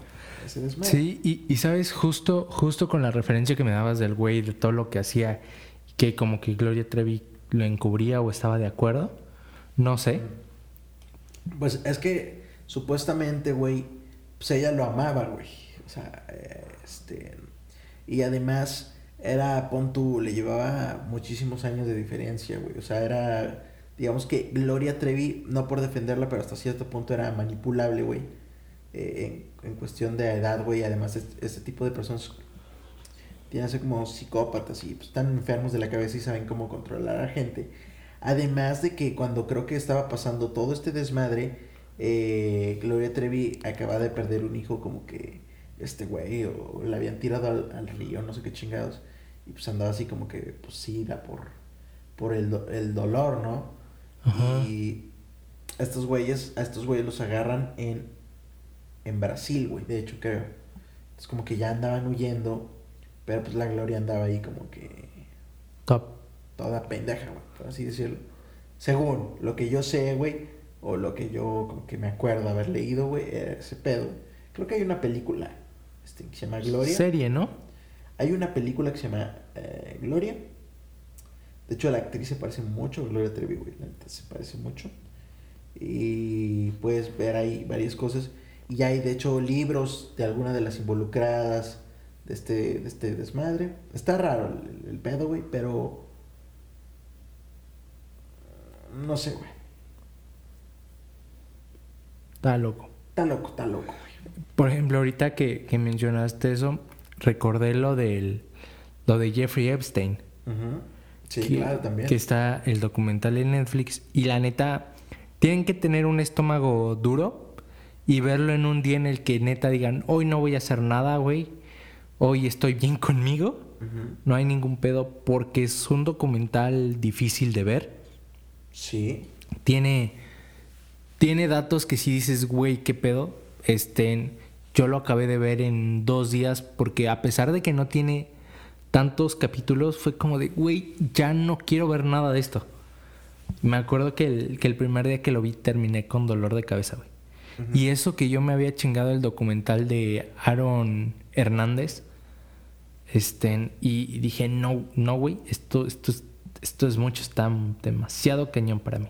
Sí, y, y sabes, justo, justo con la referencia que me dabas del güey, de todo lo que hacía, que como que Gloria Trevi lo encubría o estaba de acuerdo, no sé. Pues es que supuestamente, güey, pues ella lo amaba, güey. O sea, este. Y además, era, pon tú, le llevaba muchísimos años de diferencia, güey. O sea, era. Digamos que Gloria Trevi, no por defenderla, pero hasta cierto punto era manipulable, güey. Eh, en, en cuestión de edad, güey. Además, este, este tipo de personas tienen que ser como psicópatas y pues, están enfermos de la cabeza y saben cómo controlar a la gente. Además de que cuando creo que estaba pasando todo este desmadre, eh, Gloria Trevi acaba de perder un hijo como que este güey o le habían tirado al, río, no sé qué chingados. Y pues andaba así como que, pues sí, da por, por el, el dolor, ¿no? Y estos güeyes, a estos güeyes los agarran en, en Brasil, güey, de hecho creo. Es como que ya andaban huyendo, pero pues la Gloria andaba ahí como que... Top. Toda pendeja, güey, por así decirlo. Según lo que yo sé, güey, o lo que yo como que me acuerdo haber leído, güey, era ese pedo. Creo que hay una película este, que se llama Gloria. Serie, ¿no? Hay una película que se llama eh, Gloria. De hecho, la actriz se parece mucho a Gloria Trevi, güey. Se parece mucho. Y puedes ver ahí varias cosas. Y hay, de hecho, libros de alguna de las involucradas de este, de este desmadre. Está raro el, el pedo, güey, pero... No sé, güey. Está loco. Está loco, está loco. Por ejemplo, ahorita que, mencionaste eso, recordé lo del lo de Jeffrey Epstein. Sí, claro, también. Que está el documental en Netflix. Y la neta, tienen que tener un estómago duro y verlo en un día en el que neta digan, hoy no voy a hacer nada, güey. Hoy estoy bien conmigo. No hay ningún pedo porque es un documental difícil de ver. Sí. Tiene tiene datos que si dices, güey, qué pedo. Este, yo lo acabé de ver en dos días porque a pesar de que no tiene tantos capítulos, fue como de, güey, ya no quiero ver nada de esto. Me acuerdo que el, que el primer día que lo vi terminé con dolor de cabeza, güey. Y eso que yo me había chingado el documental de Aaron Hernández. Este, y dije, no, no, güey, esto, esto, esto es mucho, está demasiado cañón para mí.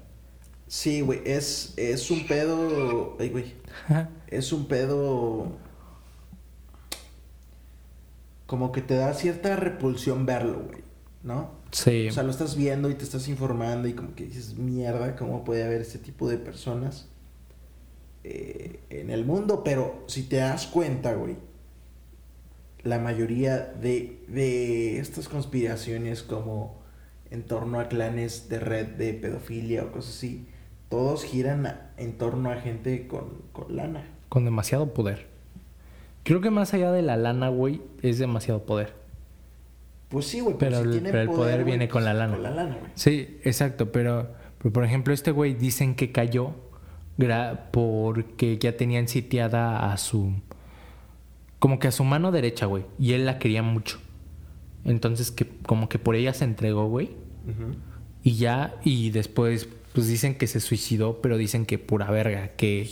Sí, güey, es, es un pedo. Ay, güey. es un pedo. Como que te da cierta repulsión verlo, güey. ¿No? Sí. O sea, lo estás viendo y te estás informando y como que dices, mierda, ¿cómo puede haber este tipo de personas eh, en el mundo? Pero si te das cuenta, güey, la mayoría de, de estas conspiraciones como en torno a clanes de red de pedofilia o cosas así, todos giran en torno a gente con, lana. Con demasiado poder. Creo que más allá de la lana, güey, es demasiado poder. Pues sí, güey, pero, el, poder, viene con la lana. Con la lana, güey. Sí, exacto, pero, por ejemplo, este güey dicen que cayó porque ya tenían sitiada a su. Como que a su mano derecha, güey. Y él la quería mucho. Entonces, que como que por ella se entregó, güey. Y ya, y después pues dicen que se suicidó, pero dicen que pura verga, que,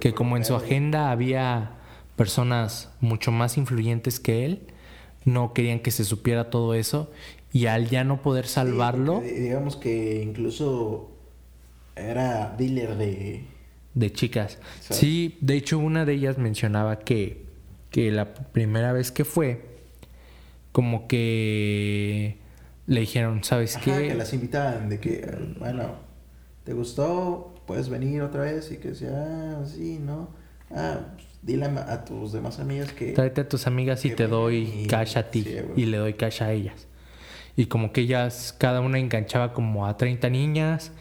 que como en su agenda había personas mucho más influyentes que él, no querían que se supiera todo eso y al ya no poder salvarlo... digamos que incluso era dealer de... De chicas. Sí, de hecho una de ellas mencionaba que, que la primera vez que fue, como que le dijeron, ¿sabes qué? Que las invitaban de que, bueno, ¿te gustó? Puedes venir otra vez y que sea, ah, sí, ¿no? Ah, pues, dile a, tus demás amigas que... Tráete a tus amigas y te doy cash a ti y le doy cash a ellas. Y como que ellas, cada una enganchaba como a 30 niñas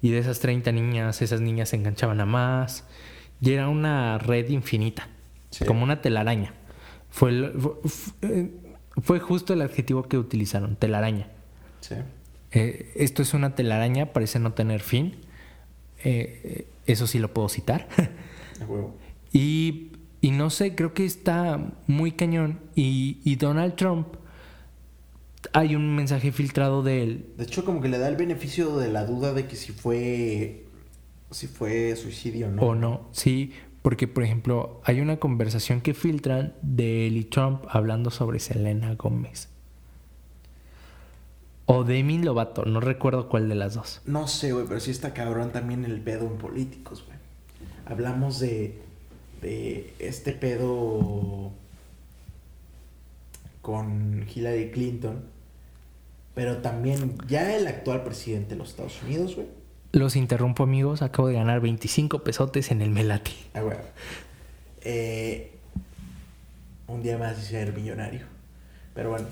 y de esas 30 niñas, esas niñas se enganchaban a más. Y era una red infinita, como una telaraña. Fue, fue, fue, justo el adjetivo que utilizaron, telaraña. Sí. Eh, esto es una telaraña, parece no tener fin. Eh, eso sí lo puedo citar. (laughs) y, y, no sé, creo que está muy cañón. Y, y, Donald Trump, hay un mensaje filtrado de él. De hecho, como que le da el beneficio de la duda de que si fue, si fue suicidio ¿no? o no. Sí, porque por ejemplo, hay una conversación que filtran de él y Trump hablando sobre Selena Gómez. O Demi Lovato, no recuerdo cuál de las dos. No sé, güey, pero sí está cabrón también el pedo en políticos, güey. Hablamos de, de este pedo con Hillary Clinton, pero también ya el actual presidente de los Estados Unidos, güey. Los interrumpo, amigos. Acabo de ganar 25 pesotes en el Melati. Ah, güey. Eh, un día más y ser millonario. Pero bueno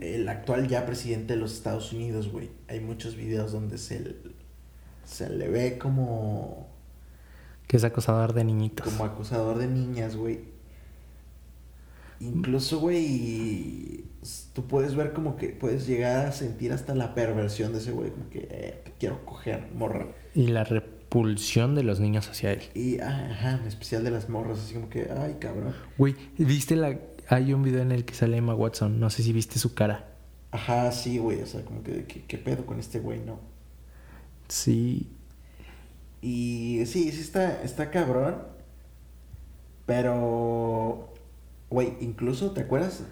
el actual ya presidente de los Estados Unidos, güey. Hay muchos videos donde se, se le ve como... Que es acosador de niñitos. Como acosador de niñas, güey. Incluso, güey, tú puedes ver como que puedes llegar a sentir hasta la perversión de ese güey, como que eh, te quiero coger, morra. Y la repulsión de los niños hacia él. Y, ajá, en especial de las morras, así como que, ay, cabrón. Güey, ¿viste la... Hay un video en el que sale Emma Watson, no sé si viste su cara. Ajá, sí, güey, o sea, como que, ¿qué, pedo con este güey, no? Sí. Y sí, sí está, está cabrón. Pero, güey, incluso, ¿te acuerdas?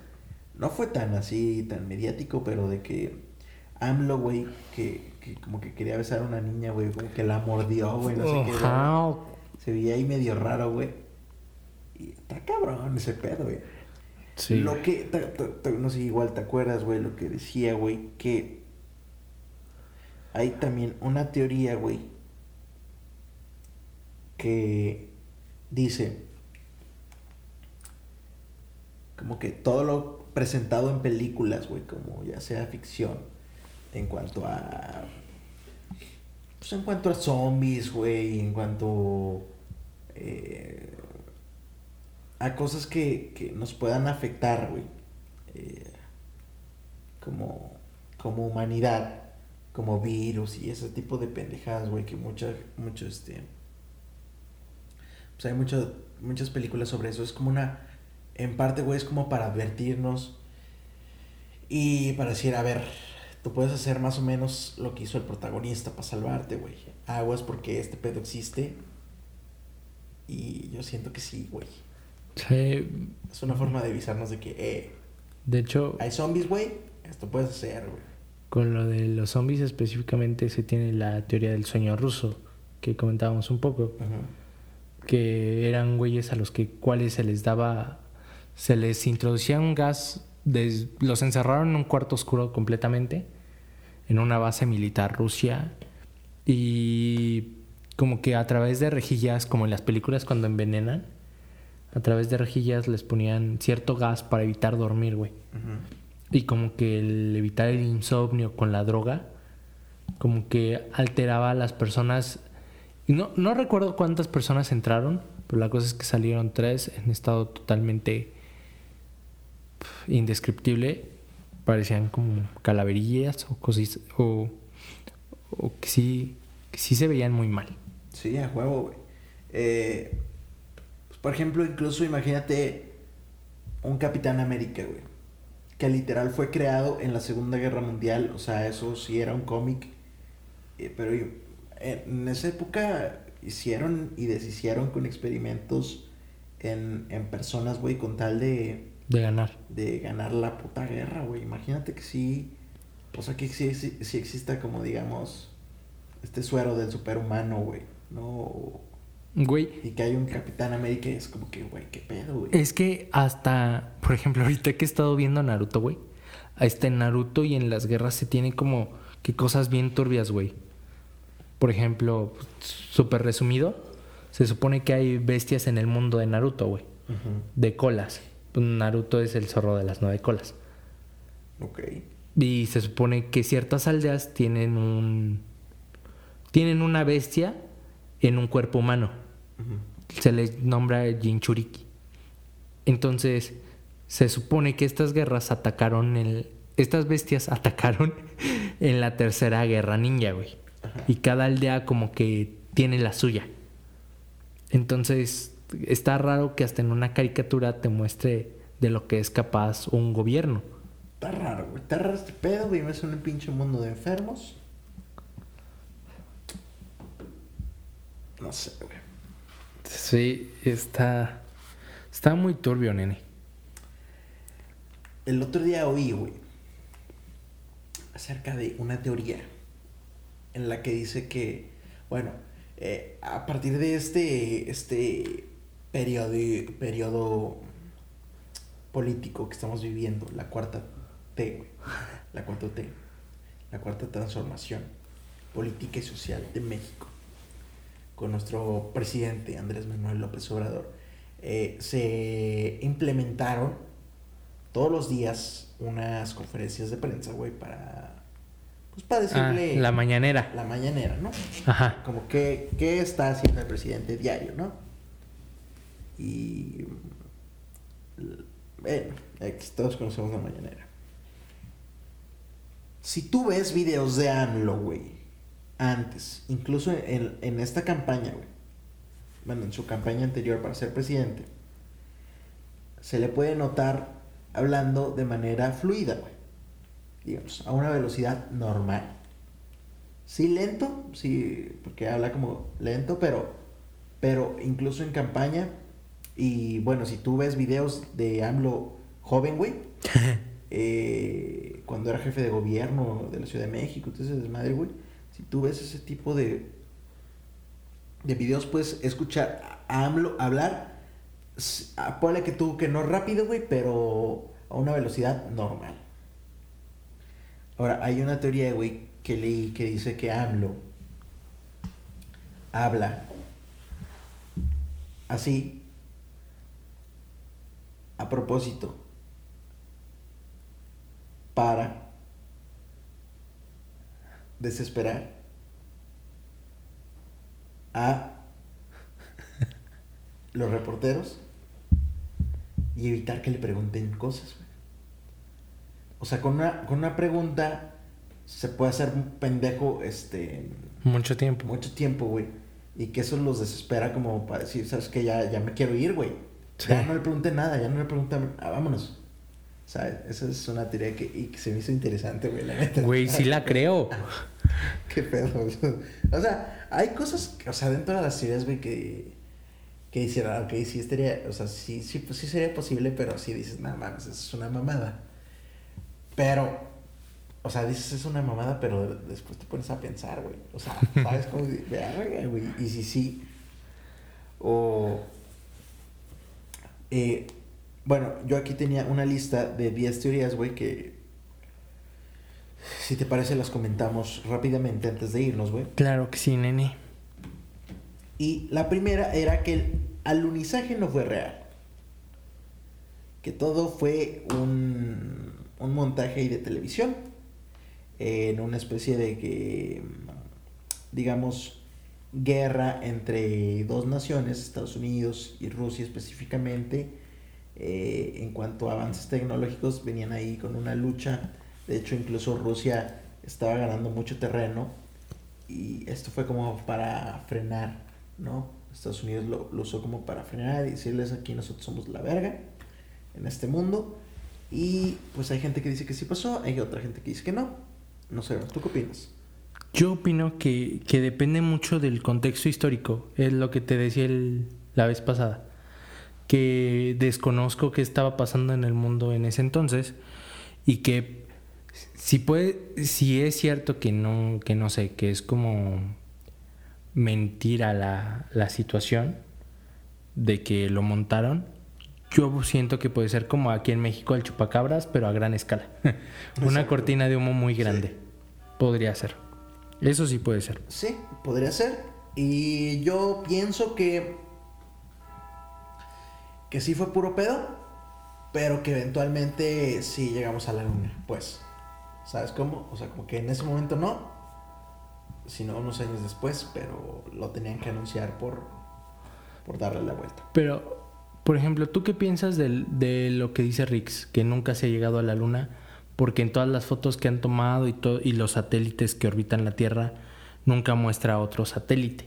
No fue tan así, tan mediático, pero de que AMLO, güey, que, que como que quería besar a una niña, güey, como que la mordió, güey, no sé qué. Se veía ahí medio raro, güey. Y está cabrón ese pedo, güey. Sí. Lo que, no sé, igual te acuerdas, güey, lo que decía, güey, que hay también una teoría, güey, que dice como que todo lo presentado en películas, güey, como ya sea ficción, en cuanto a pues en cuanto a zombies, güey, en cuanto eh, a cosas que, que nos puedan afectar, güey. Eh, como, como humanidad, como virus y ese tipo de pendejadas, güey, que muchas, mucho, este... Pues hay mucho, muchas películas sobre eso. Es como una... En parte, güey, es como para advertirnos y para decir, a ver, tú puedes hacer más o menos lo que hizo el protagonista para salvarte, güey. Aguas porque este pedo existe. Y yo siento que sí, güey. Es una forma de avisarnos de que, eh. De hecho. Hay zombies, güey. Esto puedes hacer, güey. Con lo de los zombies específicamente se tiene la teoría del sueño ruso, que comentábamos un poco. Que eran güeyes a los que cuales se les daba. Se les introducía un gas. los encerraron en un cuarto oscuro completamente. En una base militar Rusia. Y como que a través de rejillas, como en las películas cuando envenenan a través de rejillas les ponían cierto gas para evitar dormir, güey. Y como que el evitar el insomnio con la droga, como que alteraba a las personas. No, no recuerdo cuántas personas entraron, pero la cosa es que salieron tres en estado totalmente indescriptible. Parecían como calaverillas o cosas, o, o que sí, sí se veían muy mal. Sí, a juego, güey. Eh, por ejemplo, incluso imagínate un Capitán América, güey. Que literal fue creado en la Segunda Guerra Mundial. O sea, eso sí era un cómic. Eh, pero en esa época hicieron y deshicieron con experimentos en, personas, güey, con tal de... De ganar. De ganar la puta guerra, güey. Imagínate que sí... O sea, que sí, sí, sí exista como, digamos, este suero del superhumano, güey. No Güey. Y que hay un Capitán América es como que, güey, qué pedo, güey. Es que hasta, por ejemplo, ahorita que he estado viendo Naruto, güey. Hasta en Naruto y en las guerras se tiene como que cosas bien turbias, güey. Por ejemplo, súper resumido, se supone que hay bestias en el mundo de Naruto, güey. De colas. Pues Naruto es el zorro de las nueve colas. Ok. Y se supone que ciertas aldeas tienen un. Tienen una bestia en un cuerpo humano. Se le nombra Jinchuriki. Entonces, se supone que estas guerras atacaron el, estas bestias (laughs) atacaron en la tercera guerra ninja, güey. Y cada aldea como que tiene la suya. Entonces, está raro que hasta en una caricatura te muestre de lo que es capaz un gobierno. Está raro, güey. Está raro este pedo, Vives en un pinche mundo de enfermos. No sé, güey. Sí, está. Está muy turbio, nene. El otro día oí, güey, acerca de una teoría en la que dice que, bueno, eh, a partir de este, este periodo, periodo político que estamos viviendo, la cuarta T, la cuarta T, la cuarta transformación política y social de México con nuestro presidente Andrés Manuel López Obrador, eh, se implementaron todos los días unas conferencias de prensa, güey, para, pues para decirle... Ah, la mañanera. La mañanera, ¿no? Ajá. Como que, ¿qué está haciendo el presidente diario, no? Y... Bueno, todos conocemos la mañanera. Si tú ves videos de AMLO, güey, antes, incluso en, en esta campaña, güey, bueno, en su campaña anterior para ser presidente, se le puede notar hablando de manera fluida, güey. Digamos, a una velocidad normal. Sí, lento, sí, porque habla como lento, pero, pero incluso en campaña, y bueno, si tú ves videos de AMLO joven, güey, (laughs) eh, cuando era jefe de gobierno de la Ciudad de México, entonces desmadre, güey, si tú ves ese tipo de, de videos, puedes escuchar a AMLO hablar, ponle que tú, que no rápido, güey, pero a una velocidad normal. Ahora, hay una teoría, güey, que leí que dice que AMLO habla así a propósito para desesperar a los reporteros y evitar que le pregunten cosas. O sea, con una, con una pregunta se puede hacer un pendejo, este... Mucho tiempo. Mucho tiempo, güey. Y que eso los desespera como para decir, sabes que ya, ya me quiero ir, güey. Ya no le pregunté nada, ya no le pregunté, ah, vámonos. ¿Sabes? Esa es una teoría que, y que se me hizo interesante, güey, la neta. Güey, sí la (laughs) creo. (laughs) Qué pedo. o sea, hay cosas, o sea, dentro de las teorías, güey, que, que hiciera, ok, sí estaría, o sea, sí, sí, pues sí sería posible, pero sí dices, nada más, es una mamada. Pero, o sea, dices es una mamada, pero después te pones a pensar, güey. O sea, ¿sabes cómo? (laughs) güey. Y si sí. O. Eh, bueno, yo aquí tenía una lista de 10 teorías, güey, que. Si te parece, las comentamos rápidamente antes de irnos, güey. Claro que sí, nene. Y la primera era que el alunizaje no fue real. Que todo fue un un montaje de televisión en una especie de que digamos guerra entre dos naciones Estados Unidos y Rusia específicamente eh, en cuanto a avances tecnológicos venían ahí con una lucha de hecho incluso Rusia estaba ganando mucho terreno y esto fue como para frenar no Estados Unidos lo, lo usó como para frenar y decirles aquí nosotros somos la verga en este mundo y pues hay gente que dice que sí pasó, hay otra gente que dice que no. No sé, ¿tú qué opinas? Yo opino que, que depende mucho del contexto histórico, es lo que te decía el, la vez pasada, que desconozco qué estaba pasando en el mundo en ese entonces y que si puede, si es cierto que no, que no sé, que es como mentira la, la situación de que lo montaron, yo siento que puede ser como aquí en México el chupacabras, pero a gran escala. (laughs) Una cortina de humo muy grande. Podría ser. Eso sí puede ser. Sí, podría ser. Y yo pienso que. que sí fue puro pedo, pero que eventualmente sí llegamos a la luna. Pues, ¿sabes cómo? O sea, como que en ese momento no, sino unos años después, pero lo tenían que anunciar por, por darle la vuelta. Pero por ejemplo, ¿tú qué piensas de, lo que dice Rix, que nunca se ha llegado a la Luna? Porque en todas las fotos que han tomado y, y los satélites que orbitan la Tierra, nunca muestra otro satélite.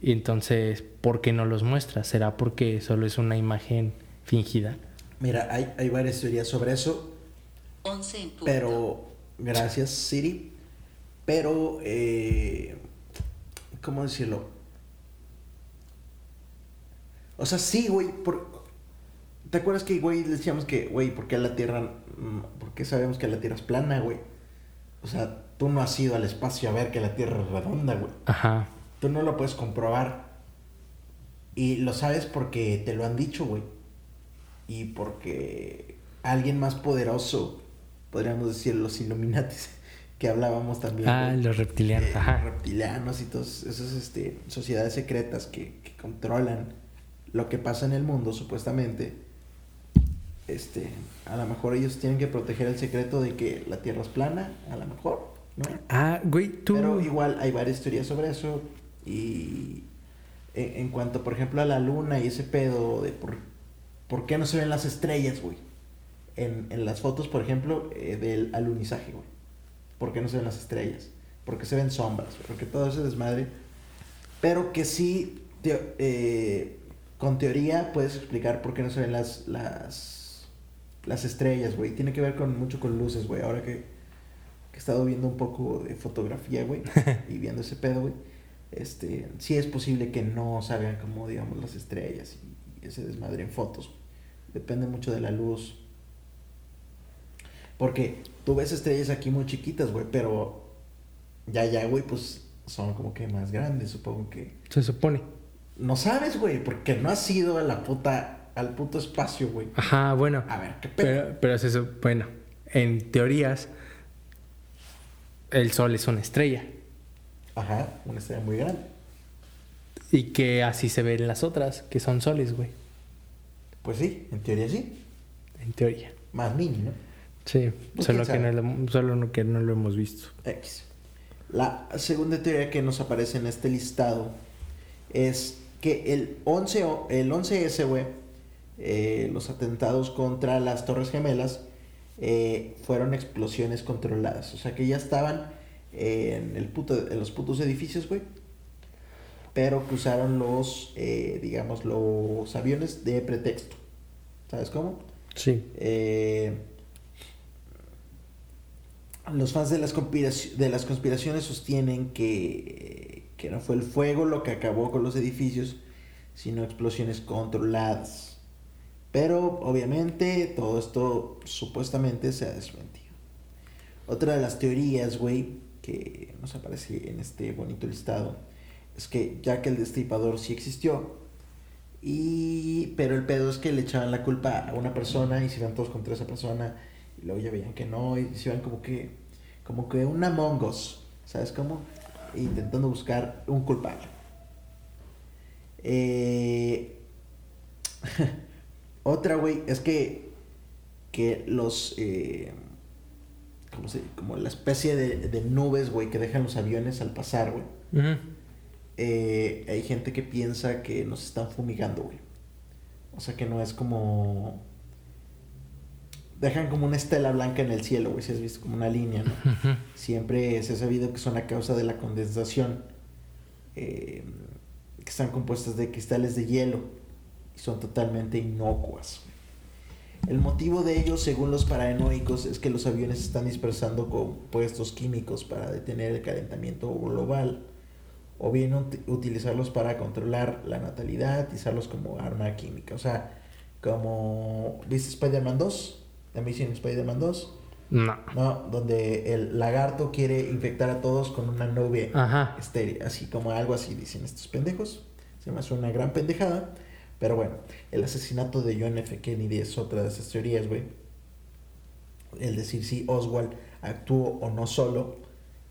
Y entonces, ¿por qué no los muestra? ¿Será porque solo es una imagen fingida? Mira, hay, hay varias teorías sobre eso. 11 pero, gracias, Siri. Pero, eh, ¿cómo decirlo? O sea, sí, güey. ¿Te acuerdas que, güey, decíamos que, güey, ¿por qué la Tierra... Mm, ¿Por qué sabemos que la Tierra es plana, güey? O sea, tú no has ido al espacio a ver que la Tierra es redonda, güey. Ajá. Tú no lo puedes comprobar. Y lo sabes porque te lo han dicho, güey. Y porque alguien más poderoso, podríamos decir los Illuminatis, (laughs) que hablábamos también. Ah, los reptilianos, ajá. Los reptilianos y todas esas este, sociedades secretas que, que controlan lo que pasa en el mundo, supuestamente, este, a lo mejor ellos tienen que proteger el secreto de que la Tierra es plana, a lo mejor, ¿no? Ah, güey, tú... Pero igual hay varias teorías sobre eso y en, en cuanto, por ejemplo, a la luna y ese pedo de por, por qué no se ven las estrellas, güey. En, en las fotos, por ejemplo, eh, del alunizaje, güey. ¿Por qué no se ven las estrellas? Porque se ven sombras, güey, porque todo ese desmadre. Pero que sí, eh, con teoría puedes explicar por qué no se ven las, las, las estrellas, güey. Tiene que ver con mucho con luces, güey. Ahora que, que he estado viendo un poco de fotografía, güey, (laughs) y viendo ese pedo, güey. Este, sí es posible que no salgan como, digamos, las estrellas y, y ese desmadre en fotos. Depende mucho de la luz. Porque tú ves estrellas aquí muy chiquitas, güey, pero ya, ya, güey, pues son como que más grandes, supongo que. Se supone. No sabes, güey, porque no has ido a la puta, al puto espacio, güey. Ajá, bueno. A ver, qué pedo. Pero, pero se sup- bueno, en teorías, el sol es una estrella. Ajá, una estrella muy grande. Y que así se ven las otras, que son soles, güey. Pues sí, en teoría sí. En teoría. Más mini, ¿no? Sí, Pues, solo, que no lo, solo que no lo hemos visto. X. La segunda teoría que nos aparece en este listado es que el 11 o- el 11S, güey, eh, los atentados contra las Torres Gemelas eh, fueron explosiones controladas. O sea que ya estaban en, el puto, en los putos edificios, güey. Pero que usaron los, eh, digamos, los aviones de pretexto. ¿Sabes cómo? Sí. Eh, los fans de las, de las conspiraciones sostienen que, que no fue el fuego lo que acabó con los edificios, sino explosiones controladas. Pero obviamente todo esto supuestamente se ha desmentido. Otra de las teorías, güey, que nos aparece en este bonito listado, es que ya que el destripador sí existió, y pero el pedo es que le echaban la culpa a una persona y se iban todos contra esa persona y luego ya veían que no y se iban como que como que un Among Us, ¿sabes cómo? Intentando buscar un culpable. Eh, (laughs) otra, güey, es que que los eh, ¿cómo se como la especie de, de nubes, güey, que dejan los aviones al pasar, güey. Eh, hay gente que piensa que nos están fumigando, güey. O sea que no es como. Dejan como una estela blanca en el cielo, güey. Si has visto como una línea, ¿no? Siempre se ha sabido que son a causa de la condensación. eh, que están compuestas de cristales de hielo. Y son totalmente inocuas. El motivo de ello, según los paranoicos, es que los aviones están dispersando compuestos químicos para detener el calentamiento global o bien ut- utilizarlos para controlar la natalidad y usarlos como arma química. O sea, como, ¿viste Spider-Man 2? Amazing Spider-Man 2, No. ¿no? Donde el lagarto quiere infectar a todos con una nube estéril, así como algo así dicen estos pendejos. Se me hace una gran pendejada. Pero bueno, el asesinato de John F. Kennedy es otra de esas teorías, güey. El decir si Oswald actuó o no solo.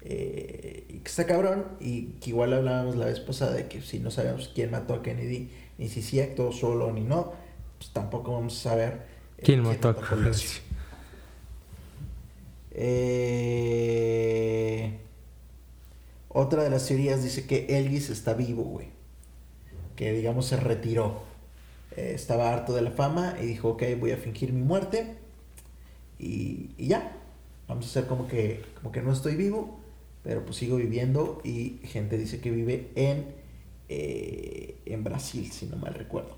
eh, y que está cabrón. Y que igual hablábamos la vez pasada de que si no sabemos quién mató a Kennedy, ni si sí actuó solo ni no, pues tampoco vamos a saber eh, ¿Quién mató a Colosio. Colosio? Eh, otra de las teorías dice que Elvis está vivo, güey. Que digamos se retiró. Eh, estaba harto de la fama y dijo, ok, voy a fingir mi muerte. Y, y ya. Vamos a hacer como que, como que no estoy vivo, pero pues sigo viviendo. Y gente dice que vive en, eh, en Brasil, si no mal recuerdo.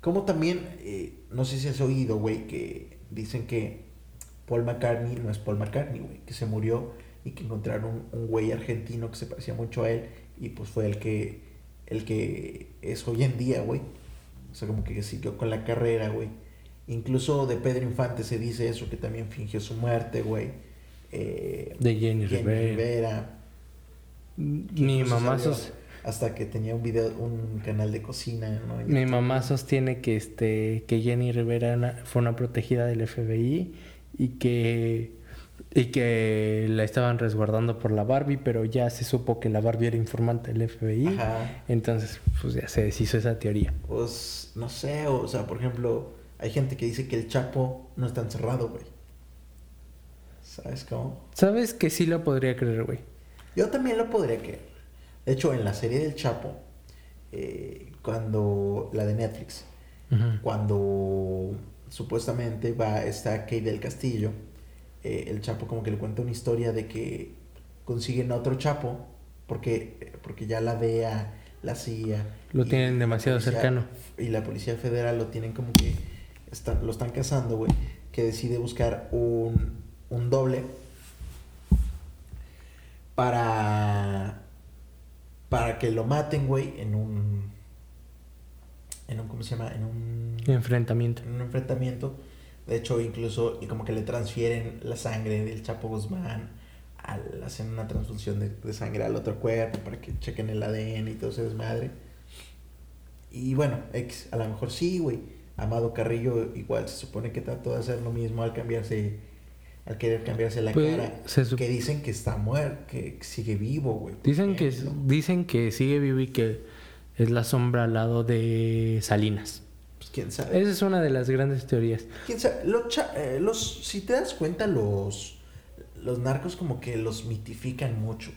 Como también, eh, no sé si has oído, güey, que dicen que Paul McCartney no es Paul McCartney, güey, que se murió y que encontraron un, güey argentino que se parecía mucho a él y pues fue el que, el que es hoy en día, güey. O sea, como que siguió con la carrera, güey. Incluso de Pedro Infante se dice eso, que también fingió su muerte, güey. Eh, De Jenny, Jenny Rivera. Rivera. Mi mamá, sos- Hasta que tenía un video, un canal de cocina, ¿no? mi mamá sostiene que este que Jenny Rivera fue una protegida del FBI y que y que la estaban resguardando por la Barbie, pero ya se supo que la Barbie era informante del FBI. Ajá. Entonces, pues ya se deshizo esa teoría. Pues, no sé, o sea, por ejemplo, hay gente que dice que el Chapo no está encerrado, güey. ¿Sabes cómo? Sabes que sí lo podría creer, güey. Yo también lo podría creer. De hecho, en la serie del Chapo, eh, cuando la de Netflix, cuando supuestamente va está Kate del Castillo, eh, el Chapo como que le cuenta una historia de que consiguen a otro Chapo porque porque ya la DEA, la CIA Lo y tienen demasiado policía- cercano. y la policía federal lo tienen como que están, lo están cazando, güey, que decide buscar un, un doble para para que lo maten, güey, en un en un ¿cómo se llama? En un Enfrentamiento. en un enfrentamiento. De hecho, incluso y como que le transfieren la sangre del Chapo Guzmán, al, hacen una transfusión de, de sangre al otro cuerpo para que chequen el ADN y todo ese desmadre. Y bueno, ex, a lo mejor sí, güey. Amado Carrillo igual se supone que trató de hacer lo mismo al cambiarse, al querer cambiarse la Pues, cara. se Que dicen que está muerto, que sigue vivo, güey. Dicen que, dicen que sigue vivo y que es la sombra al lado de Salinas. Pues quién sabe. Esa es una de las grandes teorías. ¿Quién sabe? Los, eh, los- si te das cuenta, los, los narcos como que los mitifican mucho.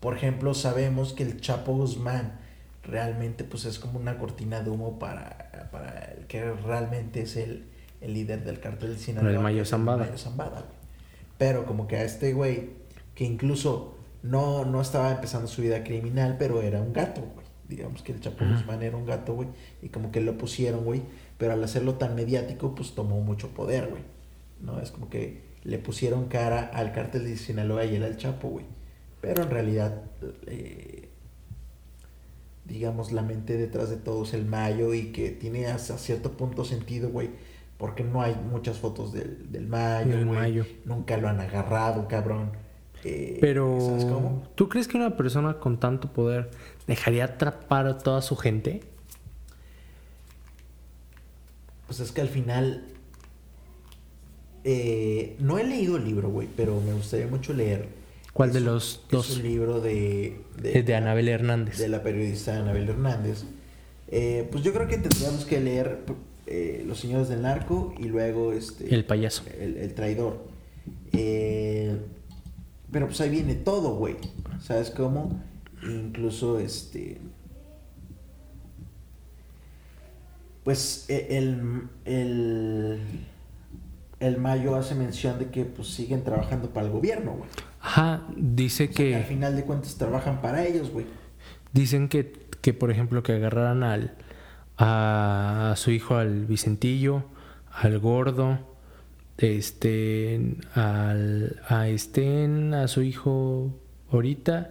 Por ejemplo, sabemos que el Chapo Guzmán realmente pues es como una cortina de humo para, para el que realmente es el, el líder del cartel del Sinaloa. El Mayo Zambada. Mayo Zambada. Pero como que a este güey, que incluso no, no estaba empezando su vida criminal, pero era un gato, güey. Digamos que el Chapo. Guzmán era un gato, güey. Y como que lo pusieron, güey. Pero al hacerlo tan mediático, pues tomó mucho poder, güey. ¿No? Es como que le pusieron cara al cártel de Sinaloa y él al Chapo, güey. Pero en realidad, eh, digamos, la mente detrás de todo es el Mayo y que tiene hasta cierto punto sentido, güey. Porque no hay muchas fotos del, del Mayo, Del güey. Mayo. Nunca lo han agarrado, cabrón. Eh, Pero, ¿Sabes cómo? ¿tú crees que una persona con tanto poder dejaría atrapar a toda su gente? Pues es que al final. eh, no he leído el libro, güey, pero me gustaría mucho leer. ¿Cuál Es de los Es dos? un libro de. Es de Anabel Hernández. de la periodista Anabel Hernández. Eh, pues yo creo que tendríamos que leer eh, Los Señores del Narco y luego este. El payaso. El, el traidor. Eh, pero pues ahí viene todo, güey. ¿Sabes cómo? Incluso este. Pues e- el, el, el Mayo hace mención de que pues siguen trabajando para el gobierno, güey. Ajá, dice O sea, que al final de cuentas trabajan para ellos, güey. dicen que, que por ejemplo que agarraran al a, su hijo al Vicentillo, al gordo, este al a Estén, a su hijo ahorita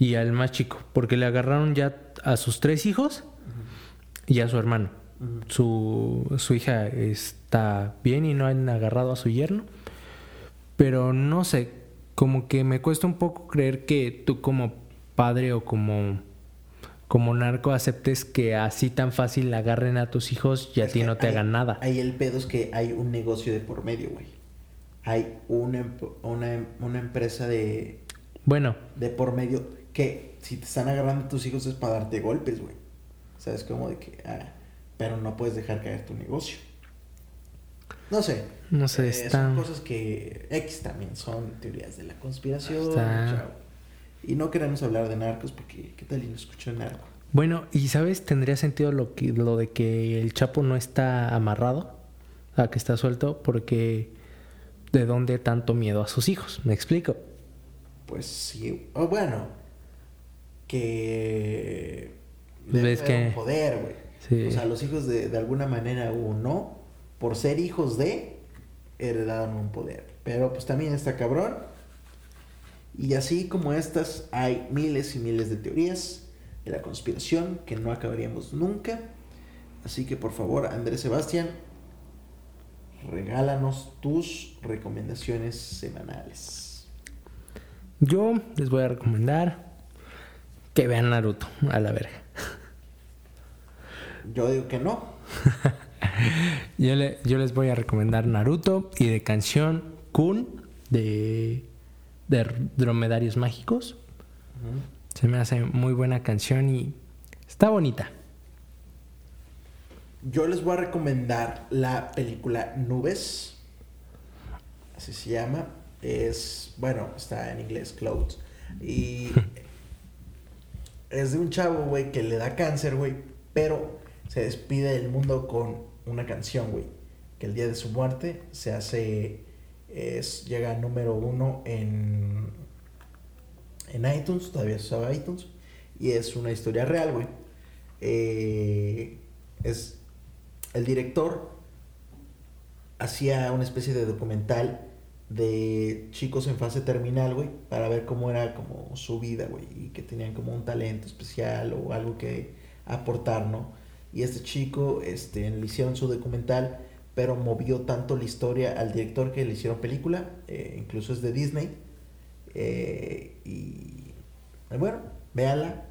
y al más chico, porque le agarraron ya a sus tres hijos y a su hermano. Su, su hija está bien y no han agarrado a su yerno. Pero no sé, como que me cuesta un poco creer que tú como padre o como, como narco aceptes que así tan fácil agarren a tus hijos y a ti no te hay- hagan nada. Ahí el pedo es que hay un negocio de por medio, güey. Hay una, una, una empresa de, Bueno, de por medio que si te están agarrando a tus hijos es para darte golpes, güey. ¿Sabes cómo? De que, ah, pero no puedes dejar caer tu negocio. No sé. no sé, eh, está... Son cosas que X también son teorías de la conspiración. Está-. Y no queremos hablar de narcos porque, ¿qué tal y no escucho narco? Bueno, y sabes, tendría sentido lo, que, lo de que el Chapo no está amarrado, a que está suelto, porque ¿de dónde tanto miedo a sus hijos? ¿Me explico? Pues sí. O bueno, que. Ves haber que- un poder, güey. Sí. O sea, los hijos de, de alguna manera o no, por ser hijos de, heredaron un poder. Pero pues también está cabrón. Y así como estas, hay miles y miles de teorías de la conspiración que no acabaríamos nunca. Así que por favor, Andrés Sebastián, regálanos tus recomendaciones semanales. Yo les voy a recomendar que vean Naruto, a la verga. Yo digo que no. (laughs) Yo, le- yo les voy a recomendar Naruto y de canción Kun de, de Dromedarios Mágicos. Se me hace muy buena canción y está bonita. yo les voy a recomendar la película Nubes. Así se llama. Es, bueno, está en inglés, Clouds. Y (laughs) es de un chavo, güey, que le da cáncer, güey, pero se despide del mundo con una canción, güey. Que el día de su muerte se hace, es, llega número uno en, en iTunes, todavía se usaba iTunes, y es una historia real, güey. Eh, es el director hacía una especie de documental de chicos en fase terminal, güey, para ver cómo era como su vida, güey, y que tenían como un talento especial o algo que aportar, ¿no? Y este chico, este, le hicieron su documental, pero movió tanto la historia al director que le hicieron película, eh, incluso es de Disney, eh, y bueno, véala.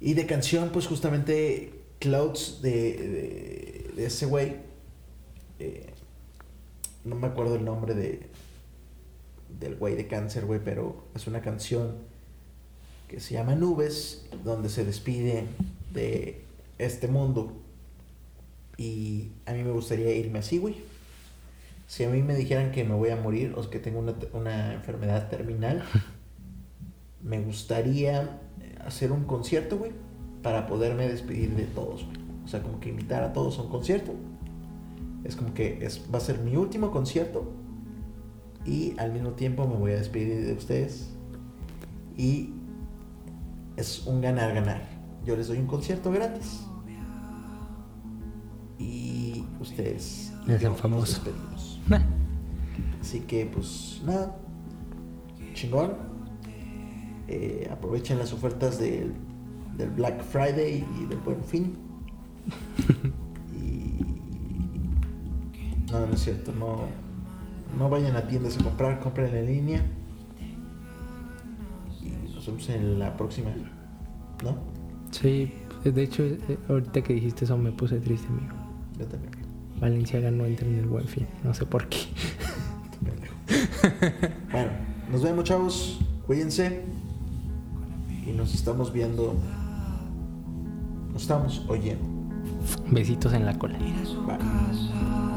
Y de canción, pues justamente Clouds de, de, ese güey. Eh, no me acuerdo el nombre de del güey de cáncer, güey, pero es una canción que se llama Nubes, donde se despide de este mundo. Y a mí me gustaría irme así, güey. Si a mí me dijeran que me voy a morir o que tengo una, una enfermedad terminal, (laughs) me gustaría hacer un concierto, güey para poderme despedir de todos. O sea, como que invitar a todos a un concierto. Es como que es, va a ser mi último concierto y al mismo tiempo me voy a despedir de ustedes. Y es un ganar-ganar. Yo les doy un concierto gratis. Y ustedes es famoso. Así que pues nada. Chingón. Eh, aprovechen las ofertas del del Black Friday y del Buen Fin. (laughs) no, no es cierto, no, no vayan a tiendas a comprar, compren en línea. Y nos vemos en la próxima, ¿no? Sí, de hecho, eh, ahorita que dijiste eso me puse triste, amigo. Yo también. Valenciaga no entra en el buen fin, no sé por qué. (laughs) bueno, nos vemos, chavos. Cuídense. Y nos estamos viendo estamos oyendo. Besitos en la cola. Bye.